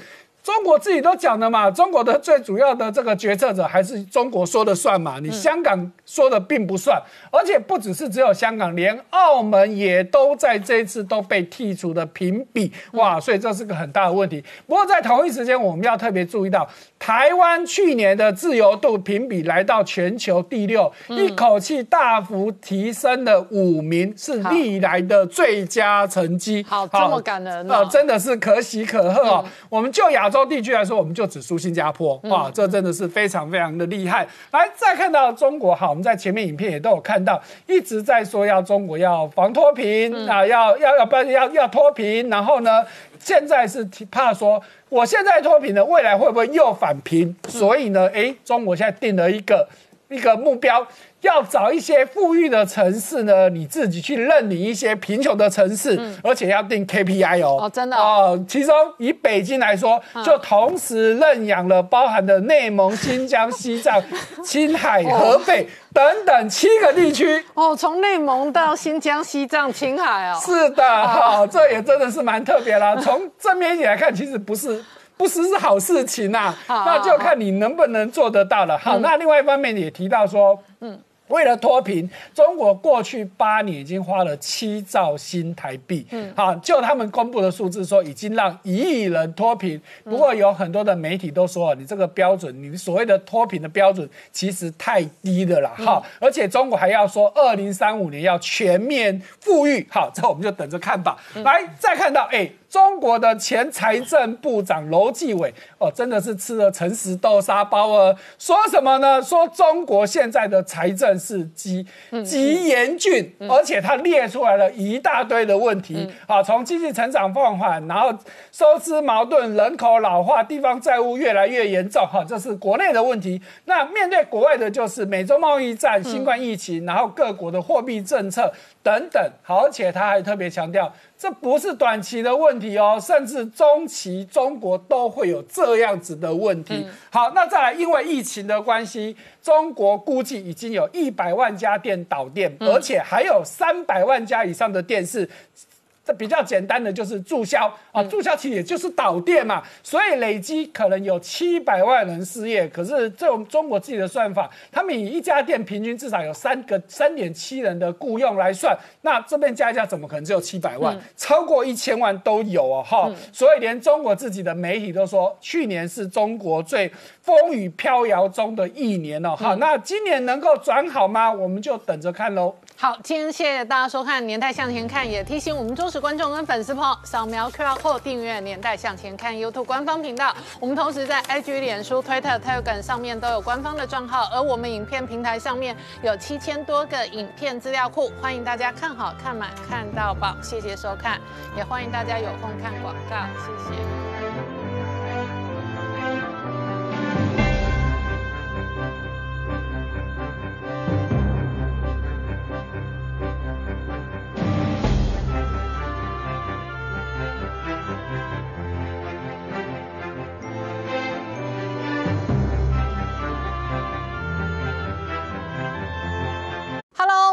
中国自己都讲了嘛，中国的最主要的这个决策者还是中国说了算嘛，你香港说的并不算，而且不只是只有香港，连澳门也都在这一次都被剔除的评比，哇，所以这是个很大的问题。不过在同一时间，我们要特别注意到，台湾去年的自由度评比来到全球第六，一口气大幅提升了五名，是历来的最佳成绩。好，这么感人啊，哦。真的是可喜可贺哦。我们就亚洲地区来说，我们就只输新加坡，哇，这真的是非常非常的厉害。来，再看到中国，好，我们在前面影片也都有看到，一直在说要中国要防脱贫啊，要要要不然要要脱贫，然后呢，现在是提怕说。我现在脱贫了，未来会不会又返贫？所以呢，哎，中国现在定了一个一个目标，要找一些富裕的城市呢，你自己去认领一些贫穷的城市，而且要定 KPI 哦。哦真的哦。其中以北京来说，就同时认养了包含的内蒙、新疆、西藏、青海、河北等等七个地区。哦，从内蒙到新疆、西藏、青海哦，是的，哈、这也真的是蛮特别啦。从正面一点来看，其实不是。不是是好事情呐、好那就看你能不能做得到了。好，那另外一方面也提到说，嗯。为了脱贫，中国过去八年已经花了七兆新台币。嗯，好，就他们公布的数字说，已经让一亿人脱贫。不过有很多的媒体都说，你这个标准，你所谓的脱贫的标准，其实太低了啦。好，而且中国还要说，二零三五年要全面富裕。好，这我们就等着看吧。来，再看到，哎。中国的前财政部长楼继伟哦，真的是吃了诚实豆沙包啊！说什么呢？说中国现在的财政是极极严峻，而且他列出来了一大堆的问题。好，从经济成长放缓，然后收支矛盾、人口老化、地方债务越来越严重。哈，这是国内的问题。那面对国外的，就是美洲贸易战、新冠疫情，然后各国的货币政策等等。好，而且他还特别强调。这不是短期的问题哦，甚至中期中国都会有这样子的问题。好，那再来，因为疫情的关系，中国估计已经有一百万家店倒店，而且还有三百万家以上的店是。这比较简单的就是注销啊，注销其实也就是倒店嘛，所以累积可能有七百万人失业。可是这种中国自己的算法，他们以一家店平均至少有三个三点七人的雇佣来算，那这边加一加，怎么可能只有七百万？超过一千万都有哦，哈。所以连中国自己的媒体都说，去年是中国最风雨飘摇中的一年哦，哈。那今年能够转好吗？我们就等着看喽。好，今天谢谢大家收看《年代向前看》，也提醒我们忠实观众跟粉丝朋友扫描 QR code 订阅《年代向前看》YouTube 官方频道。我们同时在 IG、脸书、Twitter、Telegram 上面都有官方的账号，而我们影片平台上面有七千多个影片资料库，欢迎大家看好看满看到饱。谢谢收看，也欢迎大家有空看广告，谢谢。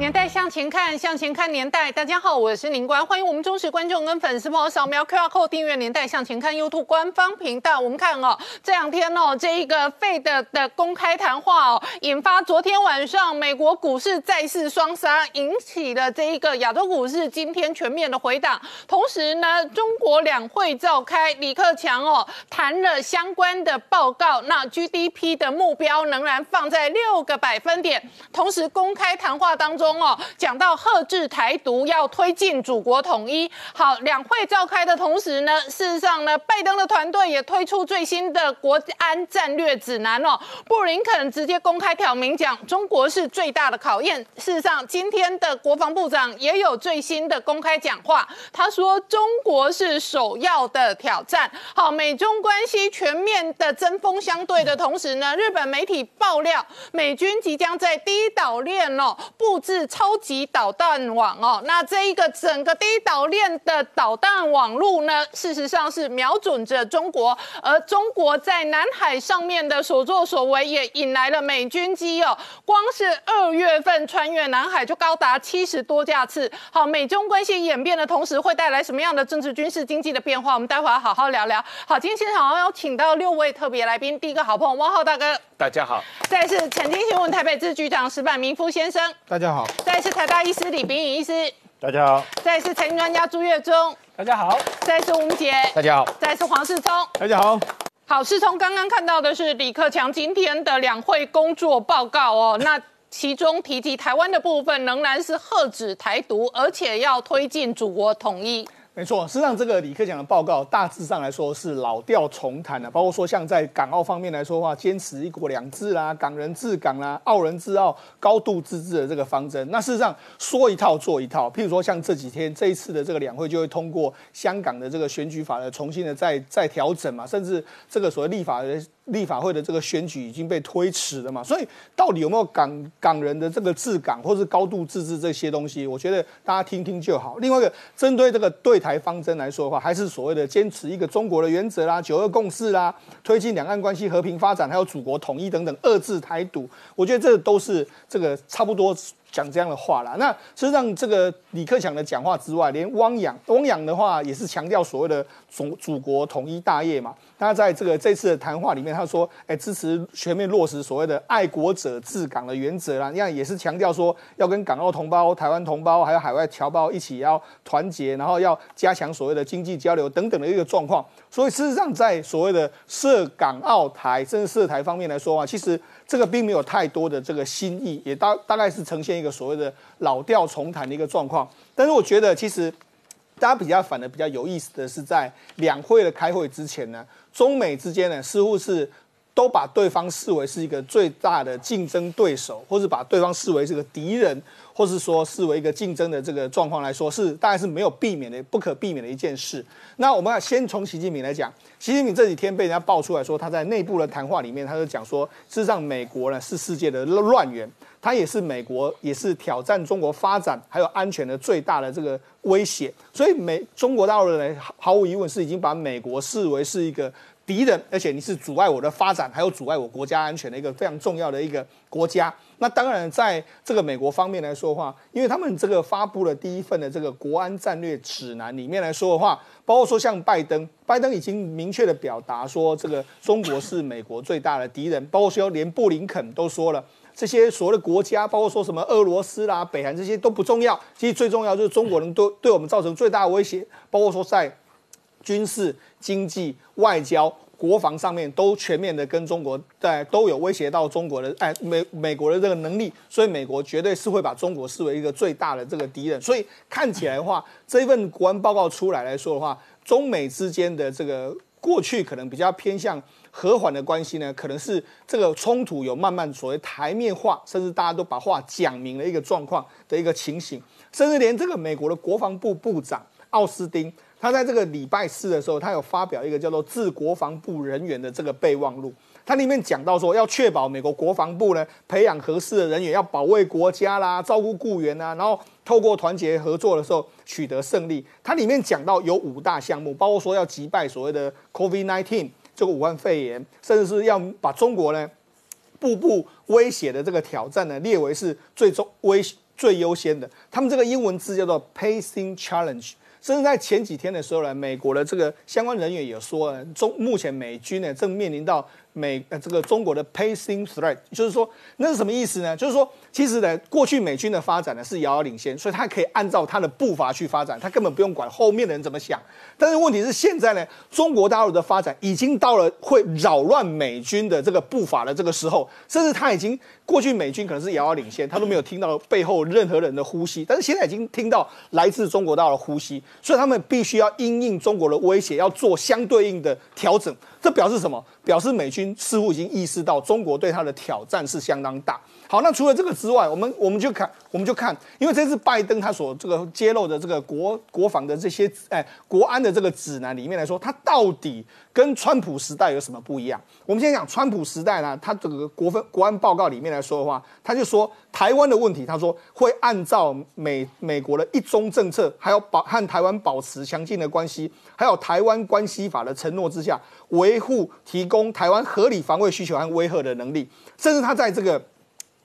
年代向前看，向前看年代。大家好，我是宁官，欢迎我们忠实观众跟粉丝朋友扫描 QR code 订阅《年代向前看》YouTube 官方频道。我们看哦，这两天哦，这一个 Fed 的公开谈话哦，引发昨天晚上美国股市再次双杀，引起了这一个亚洲股市今天全面的回档。同时呢，中国两会召开，李克强哦谈了相关的报告，那 GDP 的目标仍然放在六个百分点。同时公开谈话当中哦，讲到遏制台独，要推进祖国统一。好，两会召开的同时呢，事实上呢，拜登的团队也推出最新的国安战略指南哦。布林肯直接公开挑明讲，中国是最大的考验。事实上，今天的国防部长也有最新的公开讲话，他说中国是首要的挑战。好，美中关系全面的针锋相对的同时呢，日本媒体爆料，美军即将在第一岛链哦布置超级导弹网哦。那这一个整个第一岛链的导弹网路呢，事实上是瞄准着中国，而中国在南海上面的所作所为也引来了美军机哦。光是二月份穿越南海就高达七十多架次。好，美中关系演变的同时，会带来什么样的政治、军事、经济的变化？我们待会儿好好聊聊。好，今天现场要请到六位特别来宾，第一个好朋友汪浩大哥，大家好，再是财经新闻台北支局长石板明夫先生，大家好，再是台大医师李炳宇医师，大家好，再是财经专家朱月忠，大家好，再是吴杰，大家好，再是黄世聪。大家好。好，世聪刚刚看到的是李克强今天的两会工作报告哦，那其中提及台湾的部分仍然是遏止台独，而且要推进祖国统一。没错，事实上这个李克强的报告大致上来说是老调重弹的，包括说像在港澳方面来说的话，坚持一国两制啦、港人治港啦、澳人治澳、高度自治的这个方针。那事实上说一套做一套，譬如说像这几天这一次的这个两会就会通过香港的这个选举法的重新的再再调整嘛，甚至这个所谓立法的。立法会的这个选举已经被推迟了嘛，所以到底有没有港港人的这个治港或是高度自治这些东西，我觉得大家听听就好。另外一个针对这个对台方针来说的话，还是所谓的坚持一个中国的原则啦、九二共识啦、推进两岸关系和平发展，还有祖国统一等等，遏制台独，我觉得这都是这个差不多。讲这样的话啦，那实际上这个李克强的讲话之外，连汪洋，汪洋的话也是强调所谓的祖祖国统一大业嘛。他在这个这次的谈话里面，他说，哎，支持全面落实所谓的爱国者治港的原则啦。你看，也是强调说要跟港澳同胞、台湾同胞还有海外侨胞一起要团结，然后要加强所谓的经济交流等等的一个状况。所以事实上，在所谓的涉港澳台甚至涉台方面来说啊，其实。这个并没有太多的这个新意，也大大概是呈现一个所谓的老调重弹的一个状况。但是我觉得，其实大家比较反的比较有意思的是，在两会的开会之前呢，中美之间呢似乎是都把对方视为是一个最大的竞争对手，或是把对方视为是个敌人。或是说视为一个竞争的这个状况来说，是当然是没有避免的、不可避免的一件事。那我们要先从习近平来讲，习近平这几天被人家爆出来说，他在内部的谈话里面，他就讲说，事实上美国呢是世界的乱源，它也是美国也是挑战中国发展还有安全的最大的这个威胁。所以美中国大陆人毫无疑问是已经把美国视为是一个。敌人，而且你是阻碍我的发展，还有阻碍我国家安全的一个非常重要的一个国家。那当然，在这个美国方面来说的话，因为他们这个发布了第一份的这个国安战略指南里面来说的话，包括说像拜登，拜登已经明确的表达说，这个中国是美国最大的敌人。包括说连布林肯都说了，这些所谓的国家，包括说什么俄罗斯啦、北韩这些都不重要，其实最重要就是中国人对对我们造成最大的威胁，包括说在。军事、经济、外交、国防上面都全面的跟中国在都有威胁到中国的哎美美国的这个能力，所以美国绝对是会把中国视为一个最大的这个敌人。所以看起来的话，这份国安报告出来来说的话，中美之间的这个过去可能比较偏向和缓的关系呢，可能是这个冲突有慢慢所谓台面化，甚至大家都把话讲明了一个状况的一个情形，甚至连这个美国的国防部部长奥斯汀。他在这个礼拜四的时候，他有发表一个叫做《致国防部人员的这个备忘录》，它里面讲到说，要确保美国国防部呢培养合适的人员，要保卫国家啦，照顾雇员啊，然后透过团结合作的时候取得胜利。它里面讲到有五大项目，包括说要击败所谓的 COVID-19 这个武汉肺炎，甚至是要把中国呢步步威胁的这个挑战呢列为是最终威最优先的。他们这个英文字叫做 Pacing Challenge。甚至在前几天的时候呢，美国的这个相关人员也说，中目前美军呢正面临到美呃这个中国的 pacing threat，就是说那是什么意思呢？就是说其实呢，过去美军的发展呢是遥遥领先，所以他可以按照他的步伐去发展，他根本不用管后面的人怎么想。但是问题是现在呢，中国大陆的发展已经到了会扰乱美军的这个步伐的这个时候，甚至他已经过去美军可能是遥遥领先，他都没有听到背后任何人的呼吸，但是现在已经听到来自中国大陆的呼吸，所以他们必须要因应中国的威胁，要做相对应的调整。这表示什么？表示美军似乎已经意识到中国对他的挑战是相当大。好，那除了这个之外，我们我们就看，我们就看，因为这次拜登他所这个揭露的这个国国防的这些哎国安的这个指南里面来说，他到底跟川普时代有什么不一样？我们先讲川普时代呢，他这个国分国安报告里面来说的话，他就说台湾的问题，他说会按照美美国的一中政策，还有保和台湾保持强劲的关系，还有台湾关系法的承诺之下，维护提供台湾合理防卫需求和威慑的能力，甚至他在这个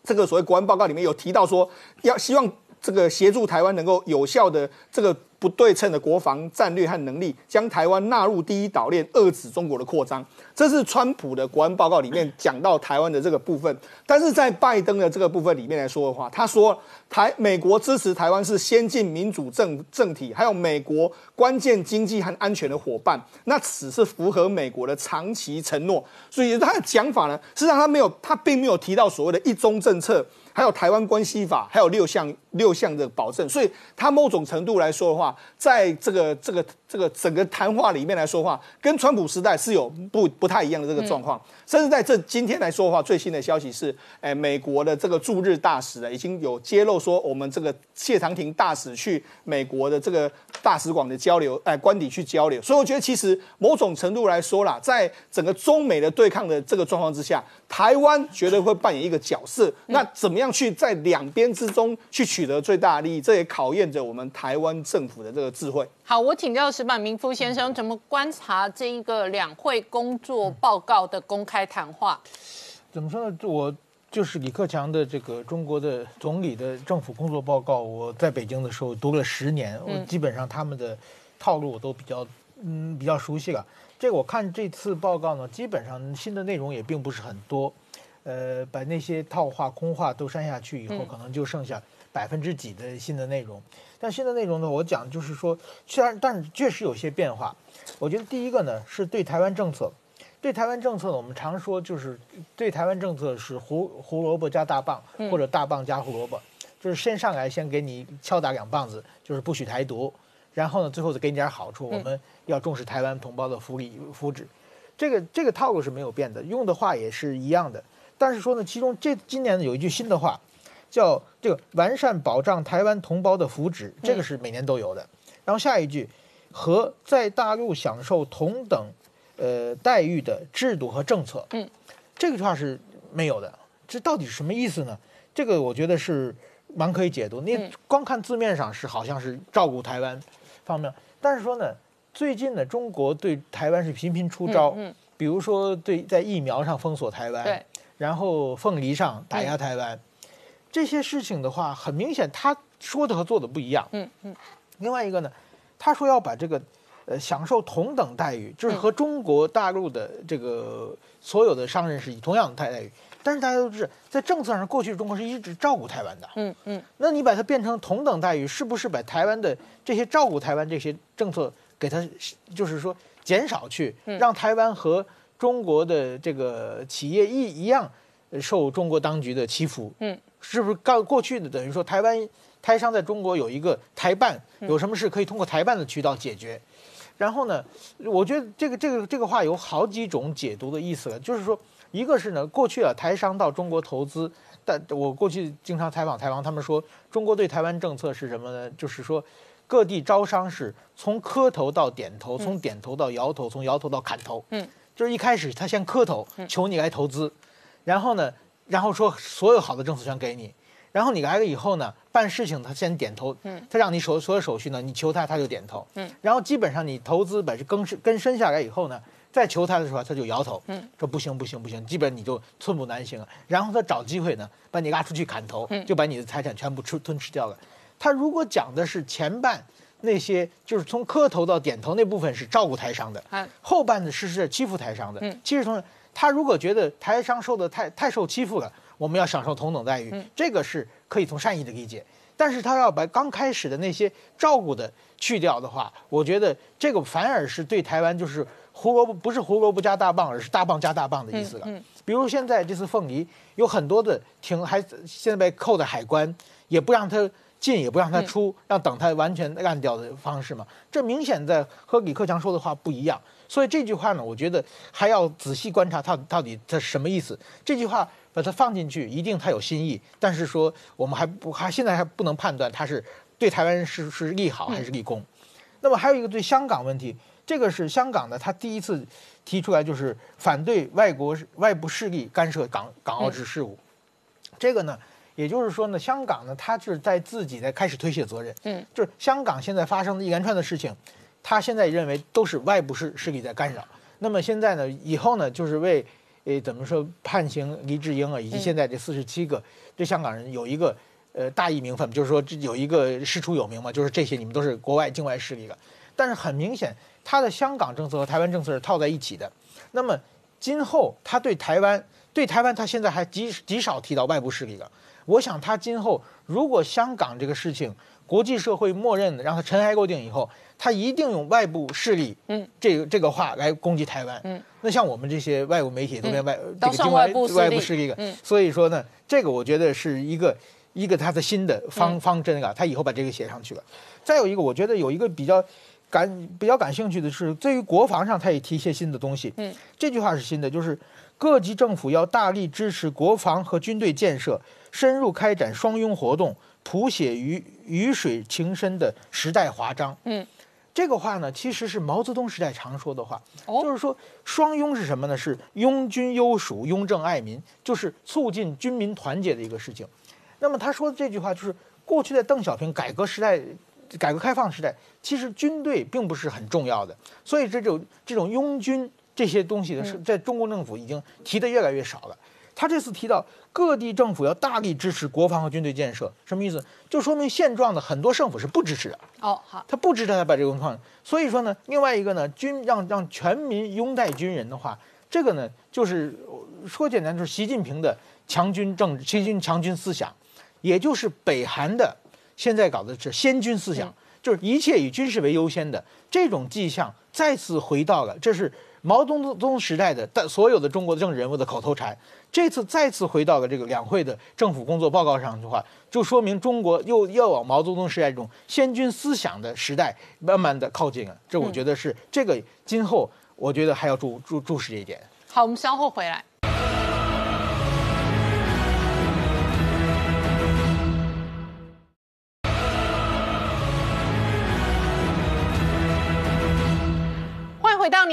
这个所谓国安报告里面有提到说，要希望这个协助台湾能够有效的这个不对称的国防战略和能力，将台湾纳入第一岛链，遏制中国的扩张。这是川普的国安报告里面讲到台湾的这个部分，但是在拜登的这个部分里面来说的话，他说台美国支持台湾是先进民主政政体，还有美国关键经济和安全的伙伴，那此是符合美国的长期承诺。所以他的讲法呢，实际上他没有，他并没有提到所谓的一中政策。还有台湾关系法，还有六项六项的保证，所以他某种程度来说的话，在这个这个这个整个谈话里面来说话，跟川普时代是有不不太一样的这个状况。甚至在这今天来说的话，最新的消息是，哎，美国的这个驻日大使呢，已经有揭露说，我们这个谢长廷大使去美国的这个大使馆的交流，哎，官邸去交流。所以我觉得，其实某种程度来说啦，在整个中美的对抗的这个状况之下，台湾绝对会扮演一个角色。那怎么样去在两边之中去取得最大利益？这也考验着我们台湾政府的这个智慧。好，我请教石板明夫先生，怎么观察这一个两会工作报告的公开谈话？怎么说呢？我就是李克强的这个中国的总理的政府工作报告，我在北京的时候读了十年，我基本上他们的套路我都比较嗯比较熟悉了。这个我看这次报告呢，基本上新的内容也并不是很多，呃，把那些套话空话都删下去以后，可能就剩下百分之几的新的内容。但新的内容呢，我讲就是说，虽然但是确实有些变化。我觉得第一个呢，是对台湾政策，对台湾政策呢，我们常说就是对台湾政策是胡胡萝卜加大棒，或者大棒加胡萝卜，就是先上来先给你敲打两棒子，就是不许台独，然后呢，最后再给你点好处，我们要重视台湾同胞的福利福祉。这个这个套路是没有变的，用的话也是一样的。但是说呢，其中这今年呢有一句新的话。叫这个完善保障台湾同胞的福祉，这个是每年都有的。然后下一句，和在大陆享受同等呃待遇的制度和政策，嗯，这个话是没有的。这到底是什么意思呢？这个我觉得是蛮可以解读。你光看字面上是好像是照顾台湾方面，但是说呢，最近呢，中国对台湾是频频出招，嗯，比如说对在疫苗上封锁台湾，对，然后凤梨上打压台湾。这些事情的话，很明显他说的和做的不一样。嗯嗯。另外一个呢，他说要把这个，呃，享受同等待遇，就是和中国大陆的这个所有的商人是以同样的待待遇。但是大家都知道，在政策上，过去中国是一直照顾台湾的。嗯嗯。那你把它变成同等待遇，是不是把台湾的这些照顾台湾这些政策给它，就是说减少去，让台湾和中国的这个企业一一样受中国当局的欺负？嗯。是不是告过去的等于说台湾台商在中国有一个台办，有什么事可以通过台办的渠道解决？然后呢，我觉得这个这个这个话有好几种解读的意思了。就是说，一个是呢，过去啊台商到中国投资，但我过去经常采访台湾，他们说中国对台湾政策是什么呢？就是说各地招商是从磕头到点头，从点头到摇头，从摇头到砍头。嗯，就是一开始他先磕头求你来投资，然后呢。然后说所有好的政策全给你，然后你来了以后呢，办事情他先点头，嗯，他让你手所有手续呢，你求他他就点头，嗯，然后基本上你投资把这根深根深下来以后呢，再求他的时候他就摇头，嗯，说不行不行不行，基本你就寸步难行了。然后他找机会呢，把你拉出去砍头，就把你的财产全部吃吞吃掉了。他如果讲的是前半那些，就是从磕头到点头那部分是照顾台商的，后半的是是欺负台商的，嗯，其实从。他如果觉得台商受的太太受欺负了，我们要享受同等待遇，这个是可以从善意的理解。但是他要把刚开始的那些照顾的去掉的话，我觉得这个反而是对台湾就是胡萝卜不是胡萝卜加大棒，而是大棒加大棒的意思了。比如现在这次凤梨有很多的停还现在被扣在海关，也不让他进，也不让他出，让等他完全干掉的方式嘛。这明显在和李克强说的话不一样。所以这句话呢，我觉得还要仔细观察他到底他什么意思。这句话把它放进去，一定他有新意。但是说我们还不还现在还不能判断他是对台湾是是利好还是利空。那么还有一个对香港问题，这个是香港的，他第一次提出来就是反对外国外部势力干涉港港澳之事务。这个呢，也就是说呢，香港呢，他是在自己在开始推卸责任。嗯，就是香港现在发生的一连串的事情。他现在认为都是外部势势力在干扰，那么现在呢，以后呢，就是为，呃，怎么说判刑黎智英啊，以及现在这四十七个这香港人有一个，呃，大义名分，就是说这有一个师出有名嘛，就是这些你们都是国外境外势力的。但是很明显，他的香港政策和台湾政策是套在一起的。那么今后他对台湾，对台湾他现在还极极少提到外部势力了。我想他今后如果香港这个事情，国际社会默认的让他尘埃落定以后。他一定用外部势力，嗯，这个这个话来攻击台湾，嗯，那像我们这些外国媒体都变外这个境外部外部势力。了，嗯，所以说呢，这个我觉得是一个一个他的新的方方针啊，他以后把这个写上去了。再有一个，我觉得有一个比较感比较感兴趣的是，对于国防上，他也提一些新的东西，嗯，这句话是新的，就是各级政府要大力支持国防和军队建设，深入开展双拥活动，谱写鱼鱼水情深的时代华章，嗯。这个话呢，其实是毛泽东时代常说的话，就是说双拥是什么呢？是拥军优属，拥政爱民，就是促进军民团结的一个事情。那么他说的这句话，就是过去在邓小平改革时代、改革开放时代，其实军队并不是很重要的，所以这种这种拥军这些东西呢，是在中国政府已经提的越来越少了。他这次提到各地政府要大力支持国防和军队建设，什么意思？就说明现状的很多政府是不支持的。哦，好，他不支持他把这个放。所以说呢，另外一个呢，军让让全民拥戴军人的话，这个呢，就是说简单就是习近平的强军政治、习近平强军思想，也就是北韩的现在搞的是先军思想，就是一切以军事为优先的这种迹象再次回到了，这是毛泽东时代的但所有的中国政治人物的口头禅。这次再次回到了这个两会的政府工作报告上的话，就说明中国又要往毛泽东时代这种先军思想的时代慢慢的靠近了。这我觉得是这个今后我觉得还要注注注视这一点。好，我们稍后回来。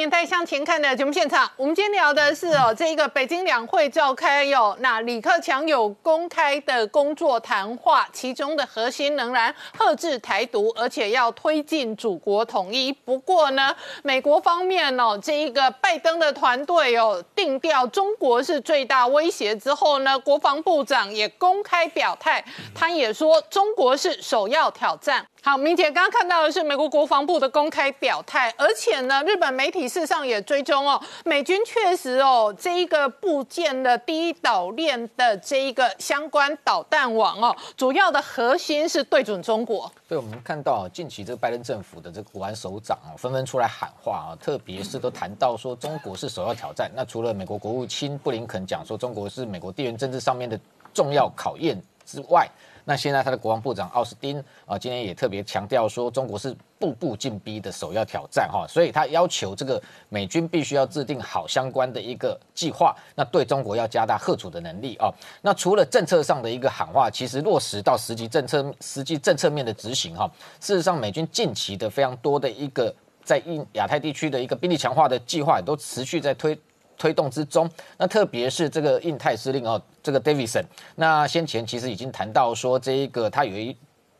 年代向前看的节目现场，我们今天聊的是哦，这一个北京两会召开哟，那李克强有公开的工作谈话，其中的核心仍然遏制台独，而且要推进祖国统一。不过呢，美国方面哦，这一个拜登的团队哦，定调中国是最大威胁之后呢，国防部长也公开表态，他也说中国是首要挑战。好，明姐刚刚看到的是美国国防部的公开表态，而且呢，日本媒体事实上也追踪哦，美军确实哦，这一个部件的第一岛链的这一个相关导弹网哦，主要的核心是对准中国。对，我们看到近期这个拜登政府的这个国安首长哦，纷纷出来喊话啊，特别是都谈到说中国是首要挑战。那除了美国国务卿布林肯讲说中国是美国地缘政治上面的重要考验之外，那现在他的国防部长奥斯汀啊，今天也特别强调说，中国是步步进逼的首要挑战哈，所以他要求这个美军必须要制定好相关的一个计划，那对中国要加大贺阻的能力啊。那除了政策上的一个喊话，其实落实到实际政策、实际政策面的执行哈，事实上美军近期的非常多的一个在印亚太地区的一个兵力强化的计划，也都持续在推。推动之中，那特别是这个印太司令哦，这个 Davidson，那先前其实已经谈到说，这一个他有一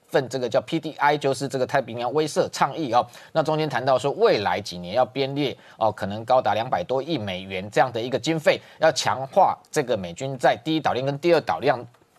份这个叫 PDI，就是这个太平洋威慑倡议哦，那中间谈到说，未来几年要编列哦，可能高达两百多亿美元这样的一个经费，要强化这个美军在第一岛链跟第二岛链。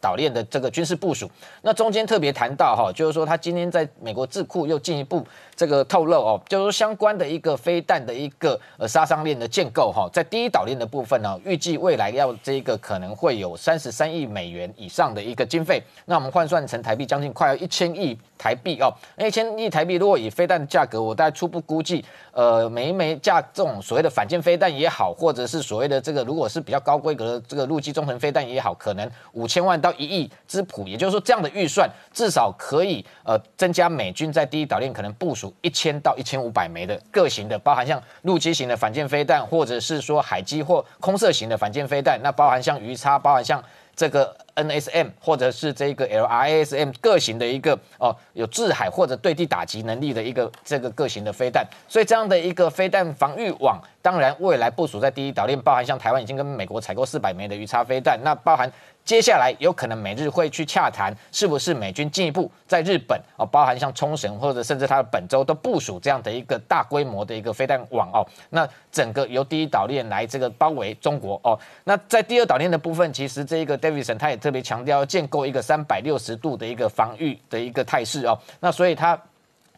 岛链的这个军事部署，那中间特别谈到哈，就是说他今天在美国智库又进一步这个透露哦，就是说相关的一个飞弹的一个呃杀伤链的建构哈，在第一岛链的部分呢，预计未来要这个可能会有三十三亿美元以上的一个经费，那我们换算成台币将近快要一千亿台币哦，那一千亿台币如果以飞弹的价格，我大概初步估计，呃，每一枚架这种所谓的反舰飞弹也好，或者是所谓的这个如果是比较高规格的这个陆基中程飞弹也好，可能五千万到一亿之谱，也就是说这样的预算至少可以呃增加美军在第一岛链可能部署一千到一千五百枚的各型的，包含像陆基型的反舰飞弹，或者是说海基或空射型的反舰飞弹，那包含像鱼叉，包含像这个 NSM 或者是这个 LRASM 各型的一个哦有制海或者对地打击能力的一个这个各型的飞弹，所以这样的一个飞弹防御网，当然未来部署在第一岛链，包含像台湾已经跟美国采购四百枚的鱼叉飞弹，那包含。接下来有可能美日会去洽谈，是不是美军进一步在日本哦，包含像冲绳或者甚至它的本州都部署这样的一个大规模的一个飞弹网哦。那整个由第一岛链来这个包围中国哦。那在第二岛链的部分，其实这一个 Davidson 他也特别强调要建构一个三百六十度的一个防御的一个态势哦。那所以他。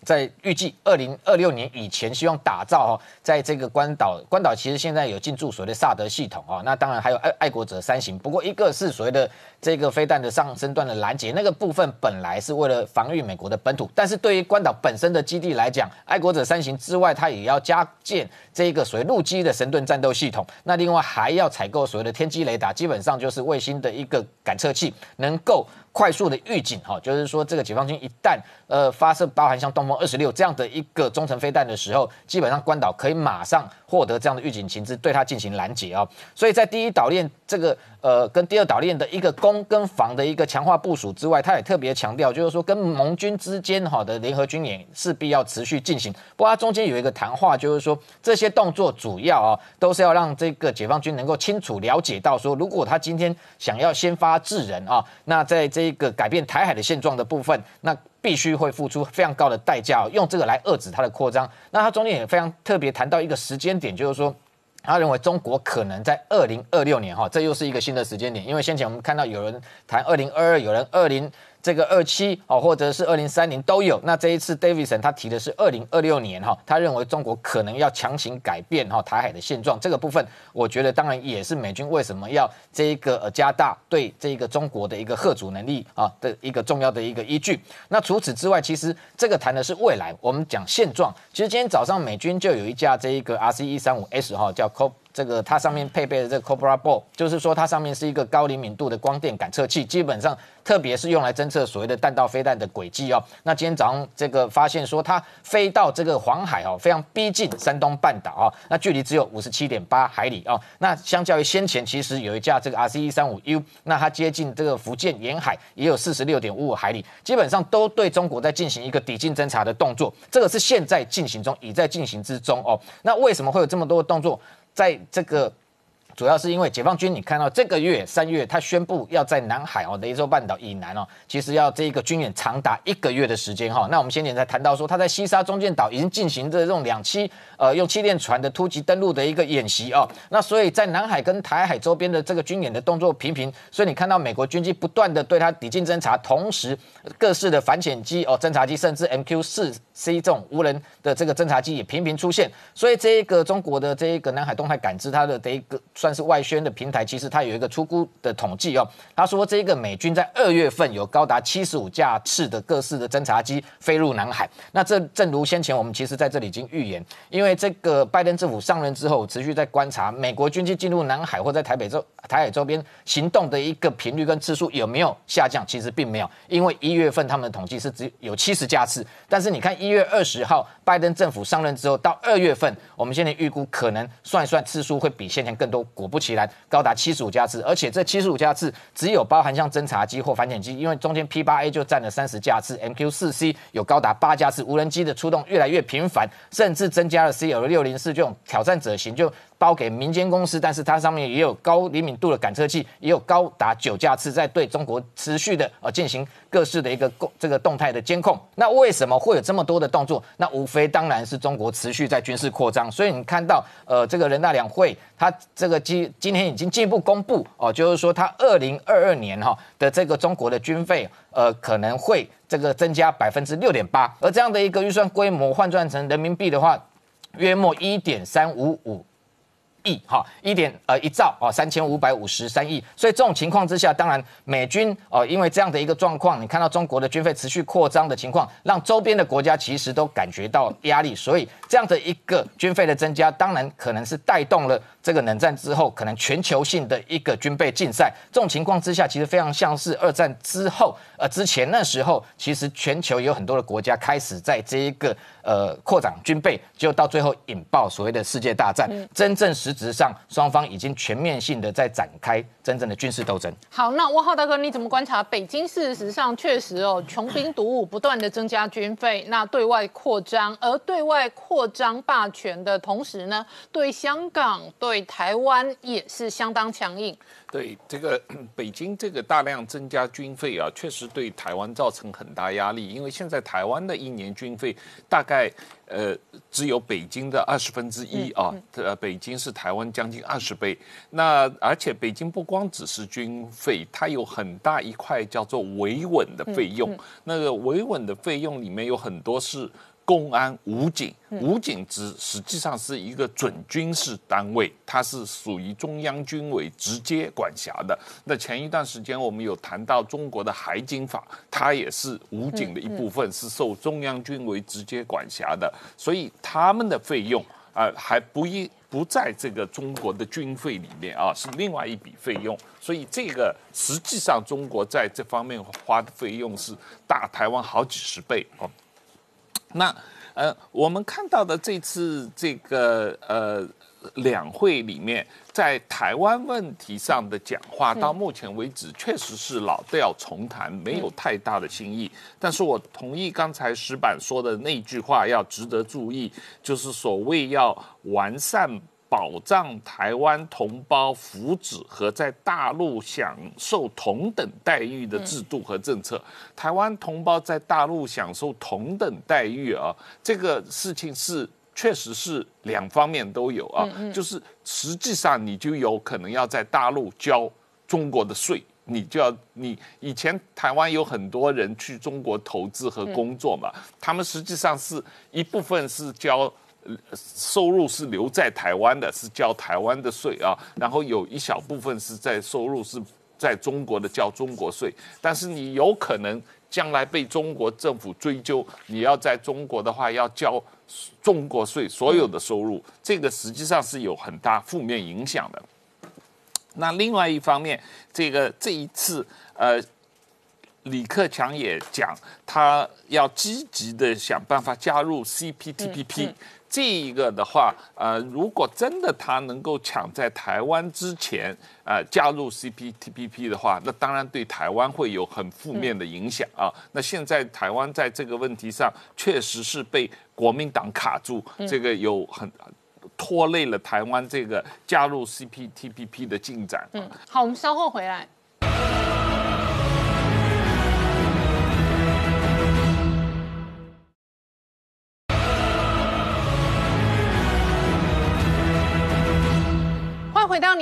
在预计二零二六年以前，希望打造哦，在这个关岛，关岛其实现在有进驻所谓的萨德系统哦，那当然还有爱爱国者三型，不过一个是所谓的这个飞弹的上升段的拦截，那个部分本来是为了防御美国的本土，但是对于关岛本身的基地来讲，爱国者三型之外，它也要加建这个所谓陆基的神盾战斗系统，那另外还要采购所谓的天基雷达，基本上就是卫星的一个感测器，能够。快速的预警哈，就是说这个解放军一旦呃发射包含像东风二十六这样的一个中程飞弹的时候，基本上关岛可以马上获得这样的预警情资，对它进行拦截啊。所以在第一岛链这个呃跟第二岛链的一个攻跟防的一个强化部署之外，他也特别强调，就是说跟盟军之间哈的联合军演势必要持续进行。不过它中间有一个谈话，就是说这些动作主要啊都是要让这个解放军能够清楚了解到说，如果他今天想要先发制人啊，那在这个改变台海的现状的部分，那必须会付出非常高的代价，用这个来遏制它的扩张。那它中间也非常特别谈到一个时间点，就是说，他认为中国可能在二零二六年哈，这又是一个新的时间点，因为先前我们看到有人谈二零二二，有人二零。这个二七哦，或者是二零三零都有。那这一次，Davidson 他提的是二零二六年哈，他认为中国可能要强行改变哈台海的现状。这个部分，我觉得当然也是美军为什么要这一个呃加大对这个中国的一个贺阻能力啊的一个重要的一个依据。那除此之外，其实这个谈的是未来，我们讲现状。其实今天早上美军就有一架这一个 RC 一三五 S 哈，叫 COP。这个它上面配备的这个 Cobra Ball，就是说它上面是一个高灵敏度的光电感测器，基本上特别是用来侦测所谓的弹道飞弹的轨迹哦。那今天早上这个发现说它飞到这个黄海哦，非常逼近山东半岛啊，那距离只有五十七点八海里哦。那相较于先前其实有一架这个 RC 一三五 U，那它接近这个福建沿海也有四十六点五五海里，基本上都对中国在进行一个抵近侦察的动作。这个是现在进行中，已在进行之中哦。那为什么会有这么多的动作？在这个。主要是因为解放军，你看到这个月三月，他宣布要在南海哦，雷州半岛以南哦，其实要这一个军演长达一个月的时间哈。那我们先前才谈到说，他在西沙中建岛已经进行着这种两栖呃用气垫船的突击登陆的一个演习哦。那所以在南海跟台海周边的这个军演的动作频频，所以你看到美国军机不断的对他抵近侦察，同时各式的反潜机哦侦察机，甚至 MQ 四 C 这种无人的这个侦察机也频频出现。所以这一个中国的这一个南海动态感知，它的这一个。算是外宣的平台，其实它有一个出估的统计哦。他说，这个美军在二月份有高达七十五架次的各式的侦察机飞入南海。那这正如先前我们其实在这里已经预言，因为这个拜登政府上任之后，持续在观察美国军机进入南海或在台北周台海周边行动的一个频率跟次数有没有下降？其实并没有，因为一月份他们的统计是只有七十架次，但是你看一月二十号拜登政府上任之后到二月份，我们现在预估可能算一算次数会比先前更多。果不其然，高达七十五架次，而且这七十五架次只有包含像侦察机或反潜机，因为中间 P 八 A 就占了三十架次，MQ 四 C 有高达八架次，无人机的出动越来越频繁，甚至增加了 CL 六零四这种挑战者型，就包给民间公司，但是它上面也有高灵敏度的感测器，也有高达九架次在对中国持续的呃进行各式的一个这个动态的监控。那为什么会有这么多的动作？那无非当然是中国持续在军事扩张。所以你看到呃这个人大两会，它这个今今天已经进一步公布哦，就是说它二零二二年哈的这个中国的军费呃可能会这个增加百分之六点八，而这样的一个预算规模换算成人民币的话，约莫一点三五五。亿哈一点呃一兆哦三千五百五十三亿，所以这种情况之下，当然美军哦因为这样的一个状况，你看到中国的军费持续扩张的情况，让周边的国家其实都感觉到压力，所以这样的一个军费的增加，当然可能是带动了这个冷战之后可能全球性的一个军备竞赛。这种情况之下，其实非常像是二战之后呃之前那时候，其实全球有很多的国家开始在这一个呃扩展军备，就到最后引爆所谓的世界大战，真正实质上双方已经全面性的在展开真正的军事斗争。好，那汪浩大哥，你怎么观察北京？事实上，确实哦，穷兵黩武，不断的增加军费，那对外扩张，而对外扩张霸权的同时呢，对香港、对台湾也是相当强硬。对这个北京这个大量增加军费啊，确实对台湾造成很大压力。因为现在台湾的一年军费大概呃只有北京的二十分之一啊，呃北京是台湾将近二十倍。那而且北京不光只是军费，它有很大一块叫做维稳的费用。那个维稳的费用里面有很多是。公安、武警，武警只实际上是一个准军事单位，它是属于中央军委直接管辖的。那前一段时间我们有谈到中国的海警法，它也是武警的一部分，是受中央军委直接管辖的。所以他们的费用啊，还不一不在这个中国的军费里面啊，是另外一笔费用。所以这个实际上中国在这方面花的费用是大台湾好几十倍哦。那呃，我们看到的这次这个呃两会里面，在台湾问题上的讲话，到目前为止确实是老调重弹，没有太大的新意。但是我同意刚才石板说的那句话，要值得注意，就是所谓要完善。保障台湾同胞福祉和在大陆享受同等待遇的制度和政策，台湾同胞在大陆享受同等待遇啊，这个事情是确实是两方面都有啊，就是实际上你就有可能要在大陆交中国的税，你就要你以前台湾有很多人去中国投资和工作嘛，他们实际上是一部分是交。收入是留在台湾的，是交台湾的税啊，然后有一小部分是在收入是在中国的交中国税，但是你有可能将来被中国政府追究，你要在中国的话要交中国税，所有的收入，这个实际上是有很大负面影响的。那另外一方面，这个这一次呃，李克强也讲，他要积极的想办法加入 CPTPP。这一个的话，呃，如果真的他能够抢在台湾之前，呃，加入 CPTPP 的话，那当然对台湾会有很负面的影响啊。那现在台湾在这个问题上确实是被国民党卡住，这个有很拖累了台湾这个加入 CPTPP 的进展。嗯，好，我们稍后回来。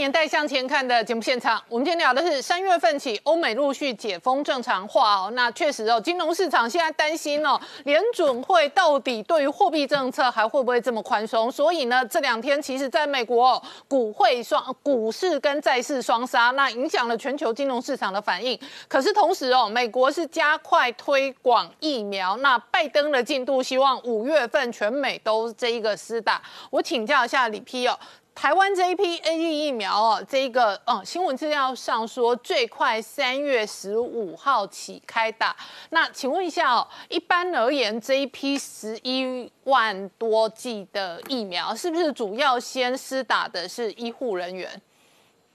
年代向前看的节目现场，我们今天聊的是三月份起欧美陆续解封正常化哦。那确实哦，金融市场现在担心哦，联准会到底对于货币政策还会不会这么宽松？所以呢，这两天其实在美国股汇双股市跟债市双杀，那影响了全球金融市场的反应。可是同时哦，美国是加快推广疫苗，那拜登的进度希望五月份全美都这一个施打。我请教一下李批哦。台湾这一批 A E 疫苗哦，这一个嗯新闻资料上说最快三月十五号起开打。那请问一下哦，一般而言这一批十一万多剂的疫苗，是不是主要先施打的是医护人员？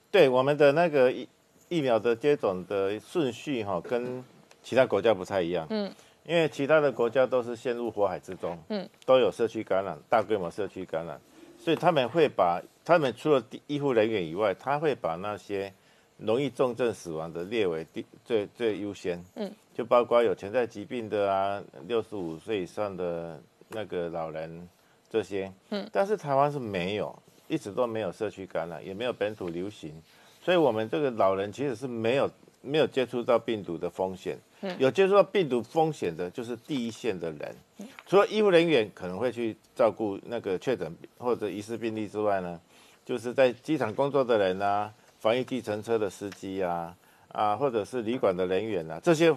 对，我们的那个疫疫苗的接种的顺序哈，跟其他国家不太一样。嗯，因为其他的国家都是陷入火海之中，嗯，都有社区感染，大规模社区感染。所以他们会把他们除了医护人员以外，他会把那些容易重症死亡的列为第最最优先。嗯，就包括有潜在疾病的啊，六十五岁以上的那个老人这些。嗯，但是台湾是没有，一直都没有社区感染，也没有本土流行，所以我们这个老人其实是没有没有接触到病毒的风险。有接触到病毒风险的，就是第一线的人，除了医护人员可能会去照顾那个确诊或者疑似病例之外呢，就是在机场工作的人啊，防疫计程车的司机啊，啊，或者是旅馆的人员啊，这些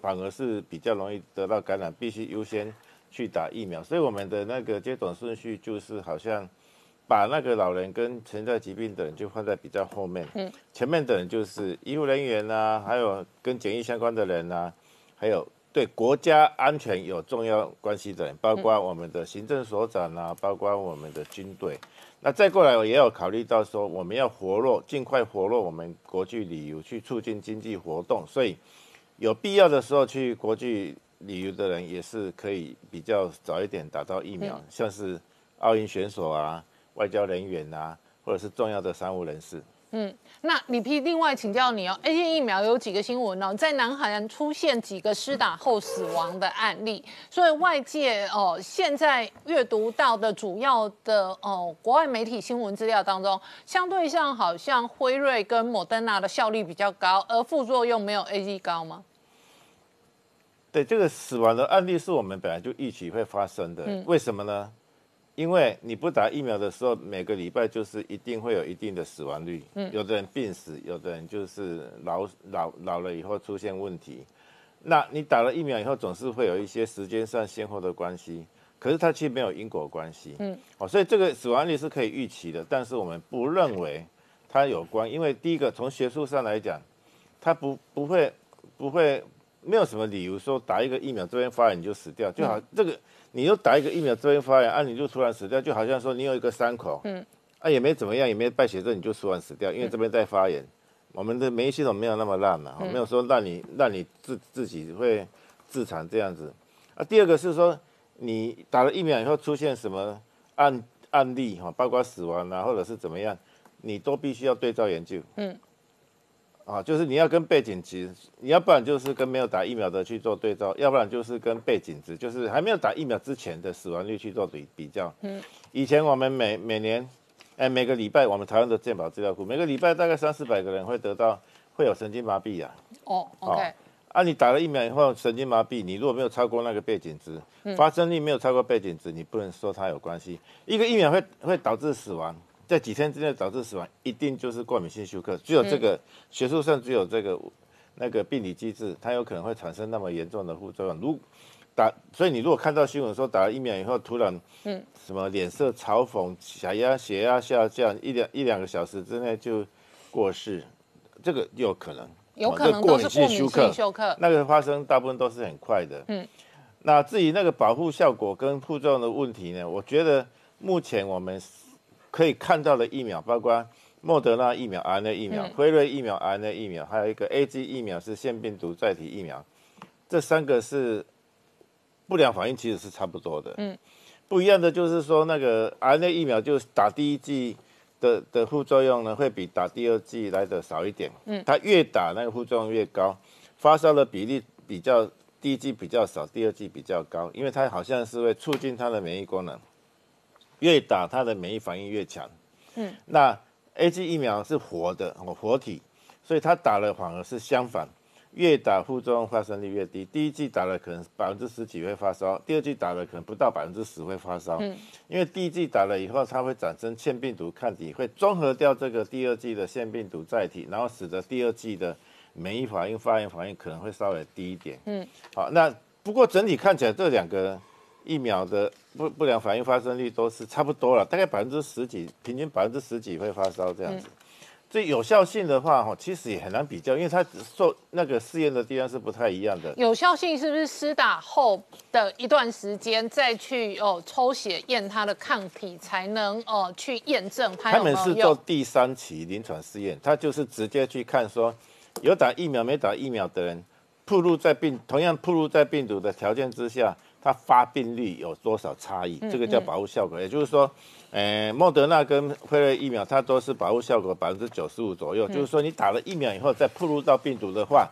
反而是比较容易得到感染，必须优先去打疫苗。所以我们的那个接种顺序就是好像。把那个老人跟存在疾病的人就放在比较后面，嗯，前面的人就是医护人员呐，还有跟检疫相关的人呐，还有对国家安全有重要关系的人，包括我们的行政所长啊，包括我们的军队。那再过来，我也有考虑到说，我们要活络，尽快活络我们国际旅游，去促进经济活动。所以有必要的时候去国际旅游的人，也是可以比较早一点打到疫苗，像是奥运选手啊。外交人员啊，或者是重要的商务人士。嗯，那李皮，另外请教你哦，A G 疫苗有几个新闻哦，在南韩出现几个施打后死亡的案例，所以外界哦现在阅读到的主要的哦国外媒体新闻资料当中，相对上好像辉瑞跟莫德纳的效率比较高，而副作用没有 A G 高吗？对，这个死亡的案例是我们本来就预期会发生的，为什么呢？因为你不打疫苗的时候，每个礼拜就是一定会有一定的死亡率。嗯，有的人病死，有的人就是老老老了以后出现问题。那你打了疫苗以后，总是会有一些时间上先后的关系，可是它其实没有因果关系。嗯，哦，所以这个死亡率是可以预期的，但是我们不认为它有关，因为第一个从学术上来讲，它不不会不会没有什么理由说打一个疫苗这边发炎你就死掉，就好这个。你又打一个疫苗，这边发炎，啊，你就突然死掉，就好像说你有一个伤口，嗯，啊，也没怎么样，也没败血症，你就突然死掉，因为这边在发炎。我们的免疫系统没有那么烂嘛，没有说让你让你自自己会自残这样子。啊，第二个是说你打了疫苗以后出现什么案案例哈，包括死亡啊，或者是怎么样，你都必须要对照研究，嗯。啊，就是你要跟背景值，你要不然就是跟没有打疫苗的去做对照，要不然就是跟背景值，就是还没有打疫苗之前的死亡率去做比比较。嗯，以前我们每每年，哎，每个礼拜我们台湾的健保资料库，每个礼拜大概三四百个人会得到会有神经麻痹啊。哦，OK。啊，你打了疫苗以后神经麻痹，你如果没有超过那个背景值，发生率没有超过背景值，你不能说它有关系。一个疫苗会会导致死亡。在几天之内导致死亡，一定就是过敏性休克。只有这个学术上只有这个那个病理机制，它有可能会产生那么严重的副作用。如打，所以你如果看到新闻说打了疫苗以后突然，嗯，什么脸色嘲讽、血压血压下降，一两一两个小时之内就过世，这个有可能。有可能都是过敏性休克。那个发生大部分都是很快的。嗯，那至于那个保护效果跟副作用的问题呢？我觉得目前我们。可以看到的疫苗，包括莫德纳疫苗、RNA 疫苗、辉瑞疫苗、RNA 疫苗，还有一个 A G 疫苗是腺病毒载体疫苗，这三个是不良反应其实是差不多的。嗯，不一样的就是说，那个 RNA 疫苗就打第一剂的的副作用呢，会比打第二剂来的少一点。嗯，它越打那个副作用越高，发烧的比例比较第一剂比较少，第二剂比较高，因为它好像是会促进它的免疫功能。越打它的免疫反应越强，嗯，那 A G 疫苗是活的哦活体，所以它打了反而是相反，越打副作用发生率越低。第一剂打了可能百分之十几会发烧，第二剂打了可能不到百分之十会发烧，嗯，因为第一剂打了以后，它会产生腺病毒抗体，会综合掉这个第二剂的腺病毒载体，然后使得第二剂的免疫反应、发炎反应可能会稍微低一点，嗯，好，那不过整体看起来这两个。疫苗的不不良反应发生率都是差不多了，大概百分之十几，平均百分之十几会发烧这样子。这有效性的话，哈，其实也很难比较，因为它受那个试验的地方是不太一样的。有效性是不是施打后的一段时间再去哦抽血验它的抗体，才能哦去验证它有没有他们是做第三期临床试验，他就是直接去看说有打疫苗没打疫苗的人，暴露在病同样暴露在病毒的条件之下。它发病率有多少差异，这个叫保护效果。也就是说，呃，莫德纳跟辉瑞疫苗，它都是保护效果百分之九十五左右。就是说，你打了疫苗以后再暴露到病毒的话，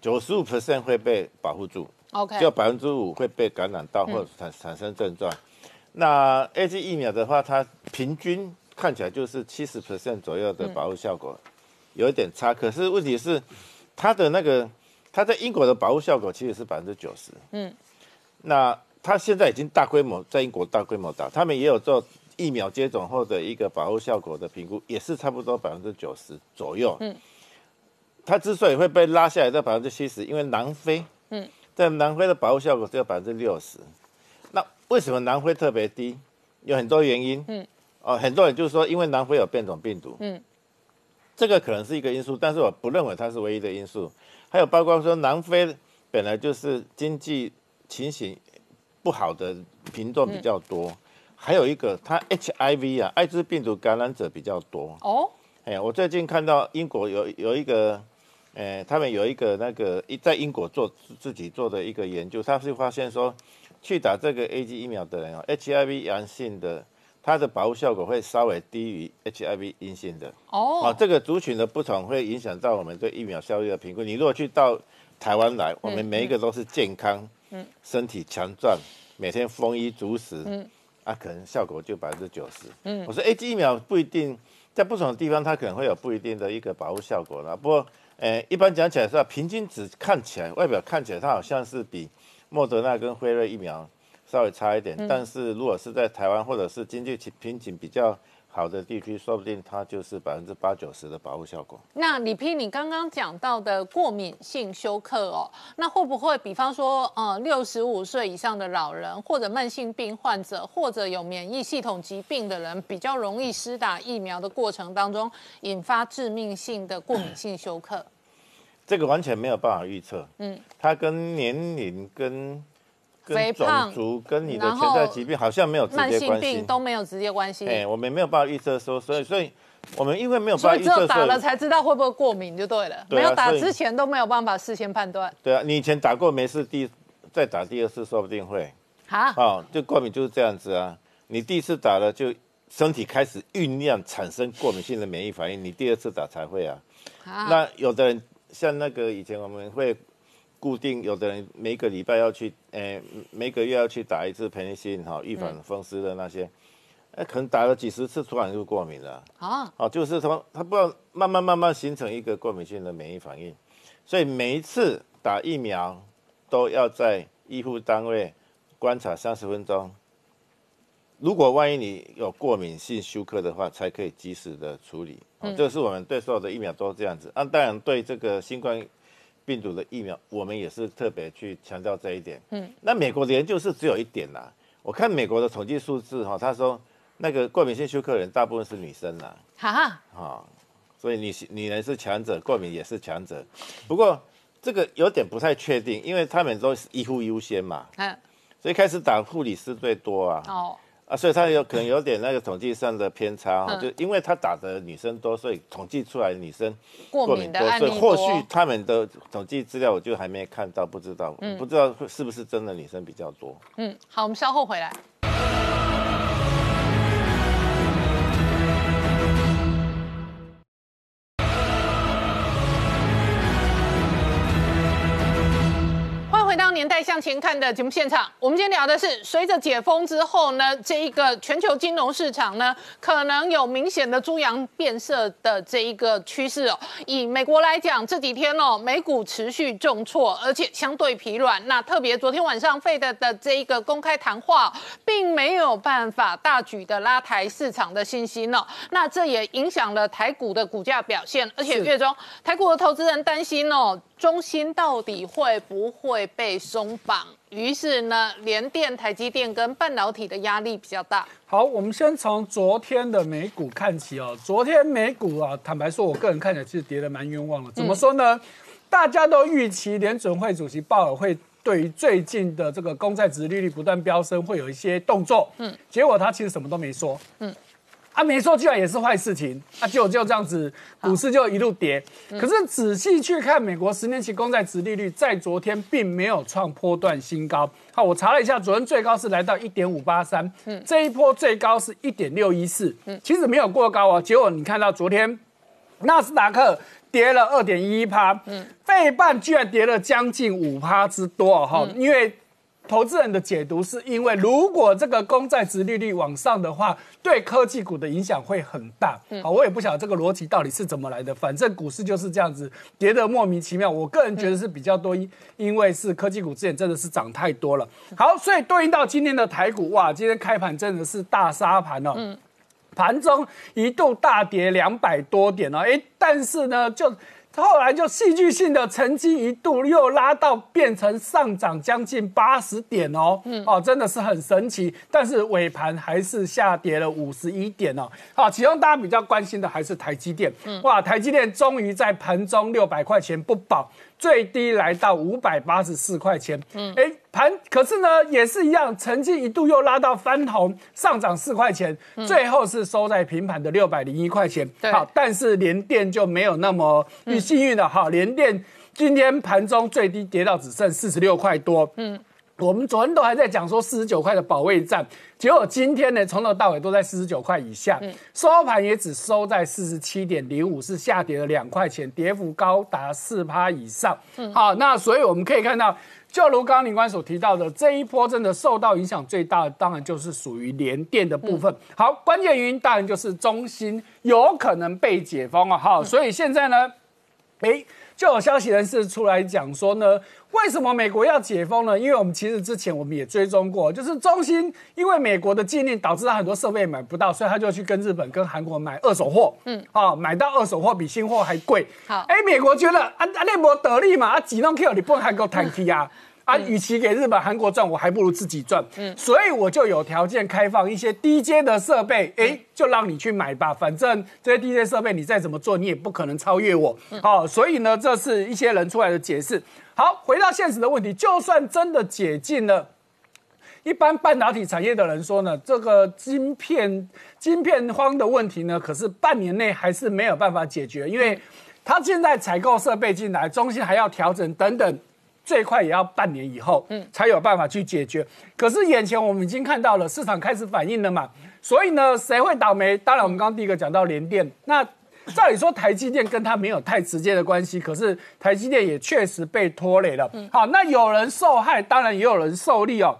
九十五 percent 会被保护住，OK，只有百分之五会被感染到或者产产生症状。那 A G 疫苗的话，它平均看起来就是七十 percent 左右的保护效果，有一点差。可是问题是，它的那个它在英国的保护效果其实是百分之九十。嗯，那它现在已经大规模在英国大规模打，他们也有做疫苗接种后的一个保护效果的评估，也是差不多百分之九十左右。嗯，它之所以会被拉下来到百分之七十，因为南非，嗯，在南非的保护效果只有百分之六十。那为什么南非特别低？有很多原因。嗯，哦，很多人就是说，因为南非有变种病毒。嗯，这个可能是一个因素，但是我不认为它是唯一的因素。还有包括说，南非本来就是经济情形不好的频段比较多，还有一个它 HIV 啊，艾滋病毒感染者比较多。哦，哎，我最近看到英国有有一个，呃，他们有一个那个一在英国做自己做的一个研究，他是发现说，去打这个 A G 疫苗的人哦，HIV 阳性的，它的保护效果会稍微低于 HIV 阴性的。哦，啊，这个族群的不同会影响到我们对疫苗效率的评估。你如果去到台湾来，我们每一个都是健康，嗯，身体强壮，每天丰衣足食，嗯，啊，可能效果就百分之九十。嗯，我说 A G 疫苗不一定在不同的地方，它可能会有不一定的一个保护效果啦。不过，呃，一般讲起来是吧，平均值看起来，外表看起来它好像是比莫德纳跟辉瑞疫苗稍微差一点，但是如果是在台湾或者是经济瓶颈比较好的地区，说不定它就是百分之八九十的保护效果。那李批，你刚刚讲到的过敏性休克哦，那会不会比方说，呃，六十五岁以上的老人，或者慢性病患者，或者有免疫系统疾病的人，比较容易施打疫苗的过程当中引发致命性的过敏性休克？这个完全没有办法预测，嗯，它跟年龄、跟跟种肥胖族、跟你的然后潜在疾病好像没有直慢性病接关系。都没有直接关系，哎，我们没有办法预测说，所以所以我们因为没有所以只有办法预测，打了才知道会不会过敏就对了，对啊没有打之前都没有办法事先判断。对啊，你以前打过没事，第再打第二次说不定会。好，哦，就过敏就是这样子啊。你第一次打了，就身体开始酝酿产生过敏性的免疫反应，你第二次打才会啊。好那有的人像那个以前我们会固定，有的人每个礼拜要去，呃，每个月要去打一次培尼西林哈，预防风湿的那些，哎、可能打了几十次，突然就过敏了。啊，哦，就是他他不知道慢慢慢慢形成一个过敏性的免疫反应，所以每一次打疫苗都要在医护单位观察三十分钟。如果万一你有过敏性休克的话，才可以及时的处理。哦，这个是我们对所有的疫苗都这样子。啊，当然对这个新冠病毒的疫苗，我们也是特别去强调这一点。嗯，那美国的研究是只有一点啦。我看美国的统计数字哈，他说那个过敏性休克人大部分是女生啦。哈，啊、所以女女人是强者，过敏也是强者。不过这个有点不太确定，因为他们都是医护优先嘛，嗯，所以开始打护理师最多啊。哦，啊，所以他有可能有点那个统计上的偏差哈、嗯就因为他打的女生多，所以统计出来的女生过敏的案所以或许他们的统计资料我就还没看到，不知道，不知道是不是真的女生比较多。嗯，好，我们稍后回来。向前看的节目现场。我们今天聊的是，随着解封之后呢，这一个全球金融市场呢，可能有明显的猪羊变色的这一个趋势哦。以美国来讲，这几天哦，美股持续重挫，而且相对疲软。那特别昨天晚上费的的这一个公开谈话，并没有办法大举的拉抬市场的信心哦。那这也影响了台股的股价表现，而且月中台股的投资人担心哦，中心到底会不会被松绑？于是呢，联电、台积电跟半导体的压力比较大。好，我们先从昨天的美股看起哦。昨天美股啊，坦白说，我个人看起来其实跌得蛮冤枉的。怎么说呢？大家都预期联准会主席鲍尔会对于最近的这个公债值利率不断飙升会有一些动作，嗯，结果他其实什么都没说，嗯，啊，没说居然也是坏事情，啊，就就这样子，股市就一路跌。可是仔细去看，美国十年期公债殖利率在昨天并没有创波段新高。好，我查了一下，昨天最高是来到一点五八三，这一波最高是一点六一四，其实没有过高哦。结果你看到昨天纳斯达克跌了二点一趴，嗯，费半居然跌了将近五趴之多哈，因为。投资人的解读是因为，如果这个公债值利率往上的话，对科技股的影响会很大。好，我也不晓得这个逻辑到底是怎么来的，反正股市就是这样子跌得莫名其妙。我个人觉得是比较多，因为是科技股之前真的是涨太多了。好，所以对应到今天的台股，哇，今天开盘真的是大杀盘哦，盘中一度大跌两百多点哦，哎，但是呢，就。后来就戏剧性的，曾经一度又拉到变成上涨将近八十点哦，嗯哦，真的是很神奇。但是尾盘还是下跌了五十一点哦。好，其中大家比较关心的还是台积电。哇，台积电终于在盘中六百块钱不保。最低来到五百八十四块钱，嗯，哎，盘可是呢也是一样，曾经一度又拉到翻红，上涨四块钱，最后是收在平盘的六百零一块钱。好，但是联电就没有那么幸运了。哈，联电今天盘中最低跌到只剩四十六块多，嗯。我们昨天都还在讲说四十九块的保卫战，结果今天呢从头到尾都在四十九块以下，收盘也只收在四十七点零五，是下跌了两块钱，跌幅高达四趴以上。好，那所以我们可以看到，就如刚刚林官所提到的，这一波真的受到影响最大的，当然就是属于联电的部分。好，关键原因当然就是中芯有可能被解封啊。好，所以现在呢，哎。就有消息人士出来讲说呢，为什么美国要解封呢？因为我们其实之前我们也追踪过，就是中兴因为美国的禁令导致他很多设备买不到，所以他就去跟日本、跟韩国买二手货。嗯，啊，买到二手货比新货还贵。好，哎，美国觉得啊啊，那波得利嘛，啊，几弄 Q 你不能还给我谈 K 啊？啊，与其给日本、韩国赚，我还不如自己赚。嗯，所以我就有条件开放一些低阶的设备，哎，就让你去买吧。反正这些低阶设备你再怎么做，你也不可能超越我。好，所以呢，这是一些人出来的解释。好，回到现实的问题，就算真的解禁了，一般半导体产业的人说呢，这个晶片晶片荒的问题呢，可是半年内还是没有办法解决，因为他现在采购设备进来，中心还要调整等等。最快也要半年以后，嗯，才有办法去解决。可是眼前我们已经看到了，市场开始反应了嘛。所以呢，谁会倒霉？当然，我们刚刚第一个讲到联电。那照理说，台积电跟它没有太直接的关系，可是台积电也确实被拖累了。好，那有人受害，当然也有人受利哦。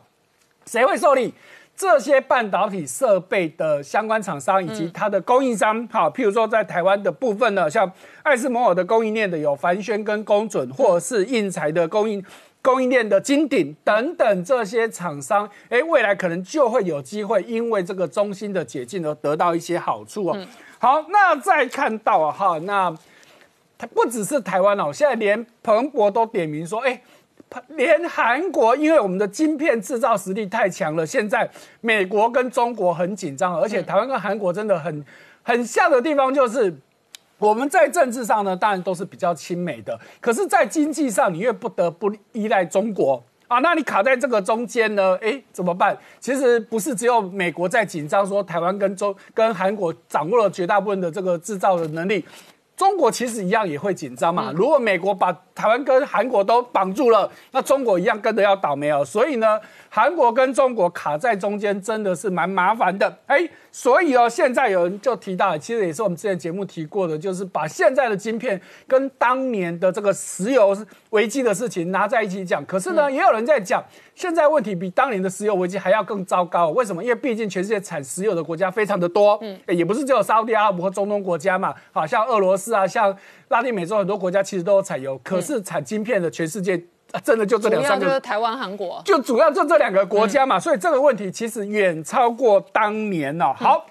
谁会受利？这些半导体设备的相关厂商以及它的供应商，好，譬如说在台湾的部分呢，像爱斯摩尔的供应链的有凡轩跟工准，或者是印材的供应供应链的金鼎等等这些厂商，哎，未来可能就会有机会因为这个中心的解禁而得到一些好处哦。好，那再看到啊，哈，那它不只是台湾哦，现在连彭博都点名说，哎。连韩国，因为我们的晶片制造实力太强了，现在美国跟中国很紧张，而且台湾跟韩国真的很很像的地方就是，我们在政治上呢，当然都是比较亲美的，可是，在经济上，你越不得不依赖中国啊，那你卡在这个中间呢，哎，怎么办？其实不是只有美国在紧张，说台湾跟中跟韩国掌握了绝大部分的这个制造的能力。中国其实一样也会紧张嘛。如果美国把台湾跟韩国都绑住了，那中国一样跟着要倒霉哦。所以呢，韩国跟中国卡在中间真的是蛮麻烦的。哎，所以哦，现在有人就提到，其实也是我们之前节目提过的，就是把现在的晶片跟当年的这个石油危机的事情拿在一起讲。可是呢，也有人在讲。现在问题比当年的石油危机还要更糟糕，为什么？因为毕竟全世界产石油的国家非常的多，嗯，也不是只有沙特阿拉伯和中东国家嘛，好像俄罗斯啊，像拉丁美洲很多国家其实都有产油，可是产晶片的全世界真的就这两三个，就是台湾、韩国，就主要就这两个国家嘛，所以这个问题其实远超过当年哦。好，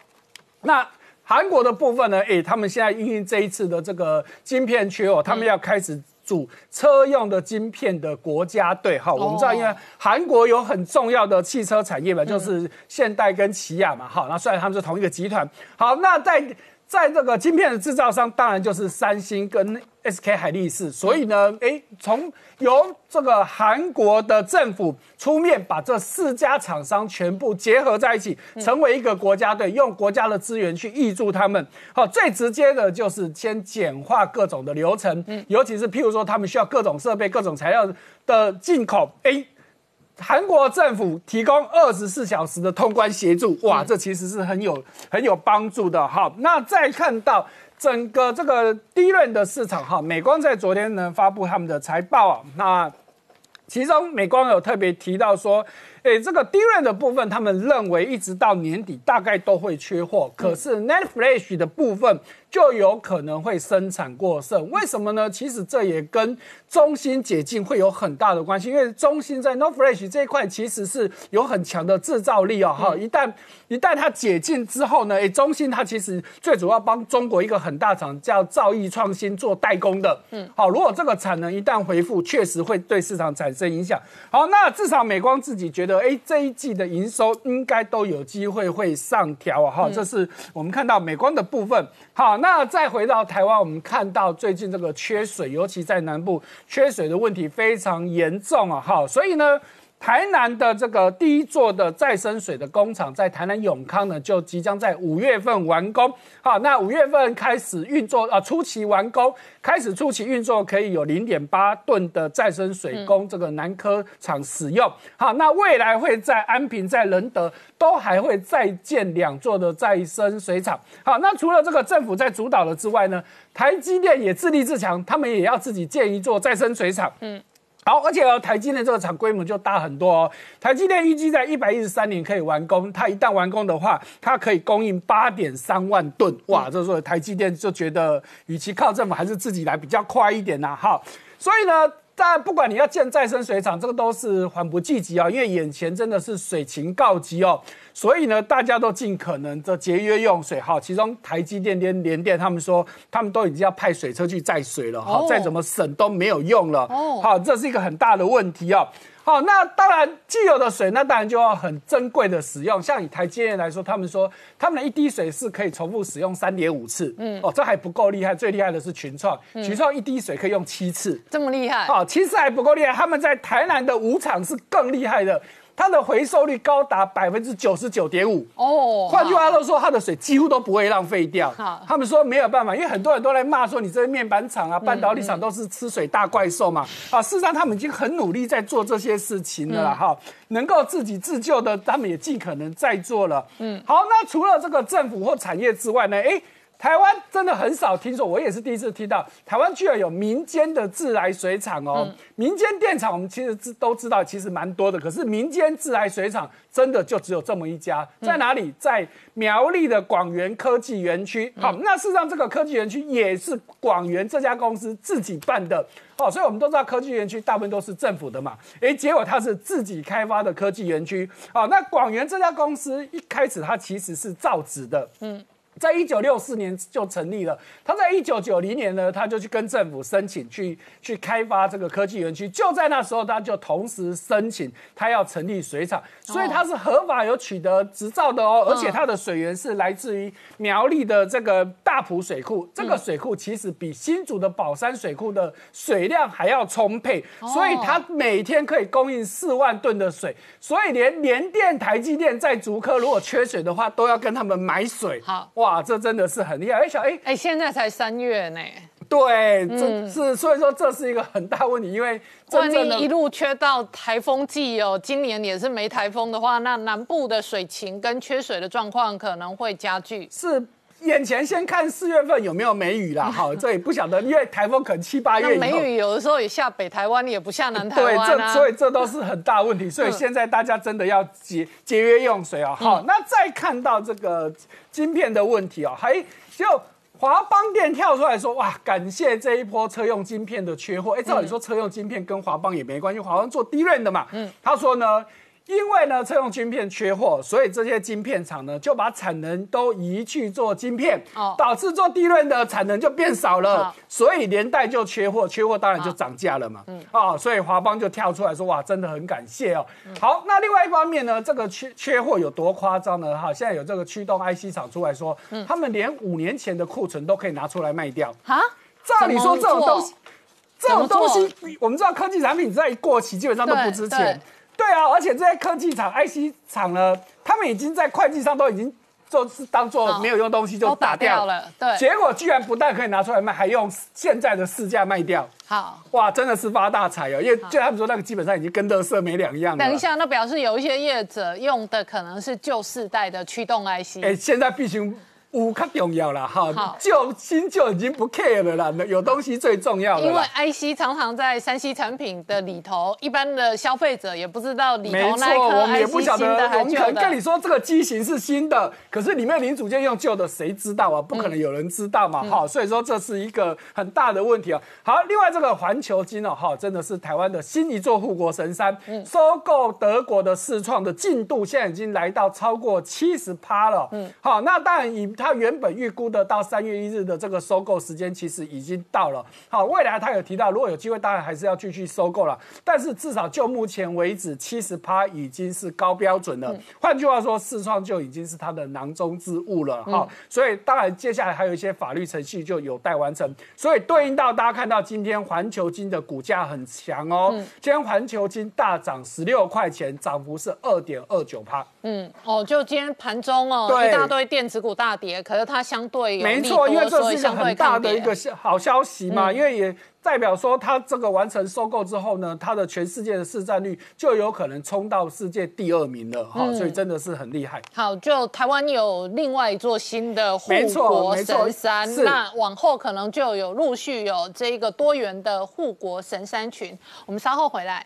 那韩国的部分呢？哎，他们现在因为这一次的这个晶片缺哦，他们要开始。主车用的晶片的国家队，哈，我们知道，因为韩国有很重要的汽车产业嘛，就是现代跟起亚嘛，哈，那虽然他们是同一个集团，好，那在在这个晶片的制造商，当然就是三星跟 SK 海力士。所以呢，哎，从由这个韩国的政府出面，把这四家厂商全部结合在一起，成为一个国家队，用国家的资源去挹注他们。好，最直接的就是先简化各种的流程，尤其是譬如说他们需要各种设备、各种材料的进口，哎。韩国政府提供二十四小时的通关协助，哇，这其实是很有很有帮助的哈。那再看到整个这个低润的市场哈，美光在昨天呢发布他们的财报啊，那其中美光有特别提到说。诶，这个低润的部分，他们认为一直到年底大概都会缺货。可是 Netflix 的部分就有可能会生产过剩。为什么呢？其实这也跟中芯解禁会有很大的关系。因为中芯在 Not Flash 这一块其实是有很强的制造力哦。哈，一旦一旦它解禁之后呢，哎，中芯它其实最主要帮中国一个很大厂叫兆易创新做代工的。嗯，好，如果这个产能一旦恢复，确实会对市场产生影响。好，那至少美光自己觉得。哎，这一季的营收应该都有机会会上调啊！哈，这是我们看到美光的部分。好，那再回到台湾，我们看到最近这个缺水，尤其在南部缺水的问题非常严重啊！哈，所以呢。台南的这个第一座的再生水的工厂，在台南永康呢，就即将在五月份完工。好，那五月份开始运作啊，初期完工，开始初期运作，可以有零点八吨的再生水供这个南科厂使用。好，那未来会在安平、在仁德都还会再建两座的再生水厂。好，那除了这个政府在主导了之外呢，台积电也自立自强，他们也要自己建一座再生水厂。嗯。好，而且哦，台积电这个厂规模就大很多哦。台积电预计在一百一十三年可以完工，它一旦完工的话，它可以供应八点三万吨。哇，这时候台积电就觉得，与其靠政府，还是自己来比较快一点呐。好，所以呢。但不管你要建再生水厂，这个都是缓不济急啊，因为眼前真的是水情告急哦，所以呢，大家都尽可能的节约用水哈。其中台积电、联联电他们说，他们都已经要派水车去载水了哈，再怎么省都没有用了。哦好，这是一个很大的问题哦。好，那当然，既有的水，那当然就要很珍贵的使用。像以台积电来说，他们说他们的一滴水是可以重复使用三点五次。嗯，哦，这还不够厉害，最厉害的是群创，群创一滴水可以用七次，这么厉害。哦，其实还不够厉害，他们在台南的五厂是更厉害的。它的回收率高达百分之九十九点五哦，换句话说，它的水几乎都不会浪费掉。他们说没有办法，因为很多人都来骂说你这些面板厂啊、半导体厂都是吃水大怪兽嘛。啊，事实上他们已经很努力在做这些事情了哈，能够自己自救的，他们也尽可能在做了。嗯，好，那除了这个政府或产业之外呢？哎。台湾真的很少听说，我也是第一次听到台湾居然有民间的自来水厂哦。民间电厂我们其实知都知道，其实蛮多的。可是民间自来水厂真的就只有这么一家，在哪里？在苗栗的广元科技园区。好，那事实上这个科技园区也是广元这家公司自己办的。哦，所以我们都知道科技园区大部分都是政府的嘛。哎，结果它是自己开发的科技园区。好，那广元这家公司一开始它其实是造纸的。嗯。在一九六四年就成立了，他在一九九零年呢，他就去跟政府申请去去开发这个科技园区。就在那时候，他就同时申请他要成立水厂，所以他是合法有取得执照的哦。而且他的水源是来自于苗栗的这个大埔水库，这个水库其实比新竹的宝山水库的水量还要充沛，所以它每天可以供应四万吨的水。所以连联电、台积电在竹科如果缺水的话，都要跟他们买水。好哇。哇，这真的是很厉害！哎，小哎哎，现在才三月呢。对，这是所以说这是一个很大问题，因为万一一路缺到台风季哦，今年也是没台风的话，那南部的水情跟缺水的状况可能会加剧。是。眼前先看四月份有没有梅雨啦，好，这也不晓得，因为台风可能七八月梅雨有的时候也下北台湾，也不下南台湾对，这所以这都是很大问题，所以 现在大家真的要节节约用水啊。好，那再看到这个晶片的问题啊，还就华邦电跳出来说，哇，感谢这一波车用晶片的缺货。哎，照理说车用晶片跟华邦也没关系，华邦做低润的嘛。嗯，他说呢。因为呢，车用晶片缺货，所以这些晶片厂呢就把产能都移去做晶片，哦导致做低润的产能就变少了好，所以连带就缺货，缺货当然就涨价了嘛。嗯，啊，所以华邦就跳出来说，哇，真的很感谢哦。好，那另外一方面呢，这个缺缺货有多夸张呢？哈，现在有这个驱动 IC 厂出来说，他们连五年前的库存都可以拿出来卖掉。啊，照理说这种东西，这种东西，我们知道科技产品只要一过期，基本上都不值对钱。对啊，而且这些科技厂、IC 厂呢，他们已经在会计上都已经就是当做没有用东西就都打打掉掉了对结果居然不但可以拿出来卖，还用现在的市价卖掉。好。哇，真的是发大财哦！因为就他们说那个基本上已经跟乐色没两样了。等一，下，那表示有一些业者用的可能是旧世代的驱动 IC。哎，现在必须五较重要啦，哈好，旧新旧已经不 care 了啦，有东西最重要的因为。IC 常常在三 C 产品的里头，一般的消费者也不知道里没头那一错，我颗们也不 IC 晓得，新的还我们可能。跟你说这个机型是新的，可是里面零组件用旧的，谁知道啊？不可能有人知道嗯嘛，哈、所以说这是一个很大的问题啊。好，另外这个环球金哦，哈，真的是台湾的新一座护国神山，嗯收购德国的视创的进度现在已经来到超过七十趴了，嗯，好，那当然以它原本预估的到三月一日的这个收购时间，其实已经到了。好，未来他有提到，如果有机会，当然还是要继续收购了。但是至少就目前为止，七十趴已经是高标准了。换句话说，视创就已经是他的囊中之物了哈、所以当然接下来还有一些法律程序就有待完成。所以对应到大家看到今天环球金的股价很强哦，今天环球金大涨十六块钱，涨幅是二点二九趴。嗯，哦，就今天盘中哦，一大堆电子股大跌，可是它相对有没错，因为，这是相对很大的一个消好消息嘛，因为也代表说它这个完成收购之后呢，它的全世界的市占率就有可能冲到世界第二名了哈，所以真的是很厉害。好，就台湾有另外一座新的护国神山，那往后可能就有陆续有这个多元的护国神山群。我们稍后回来。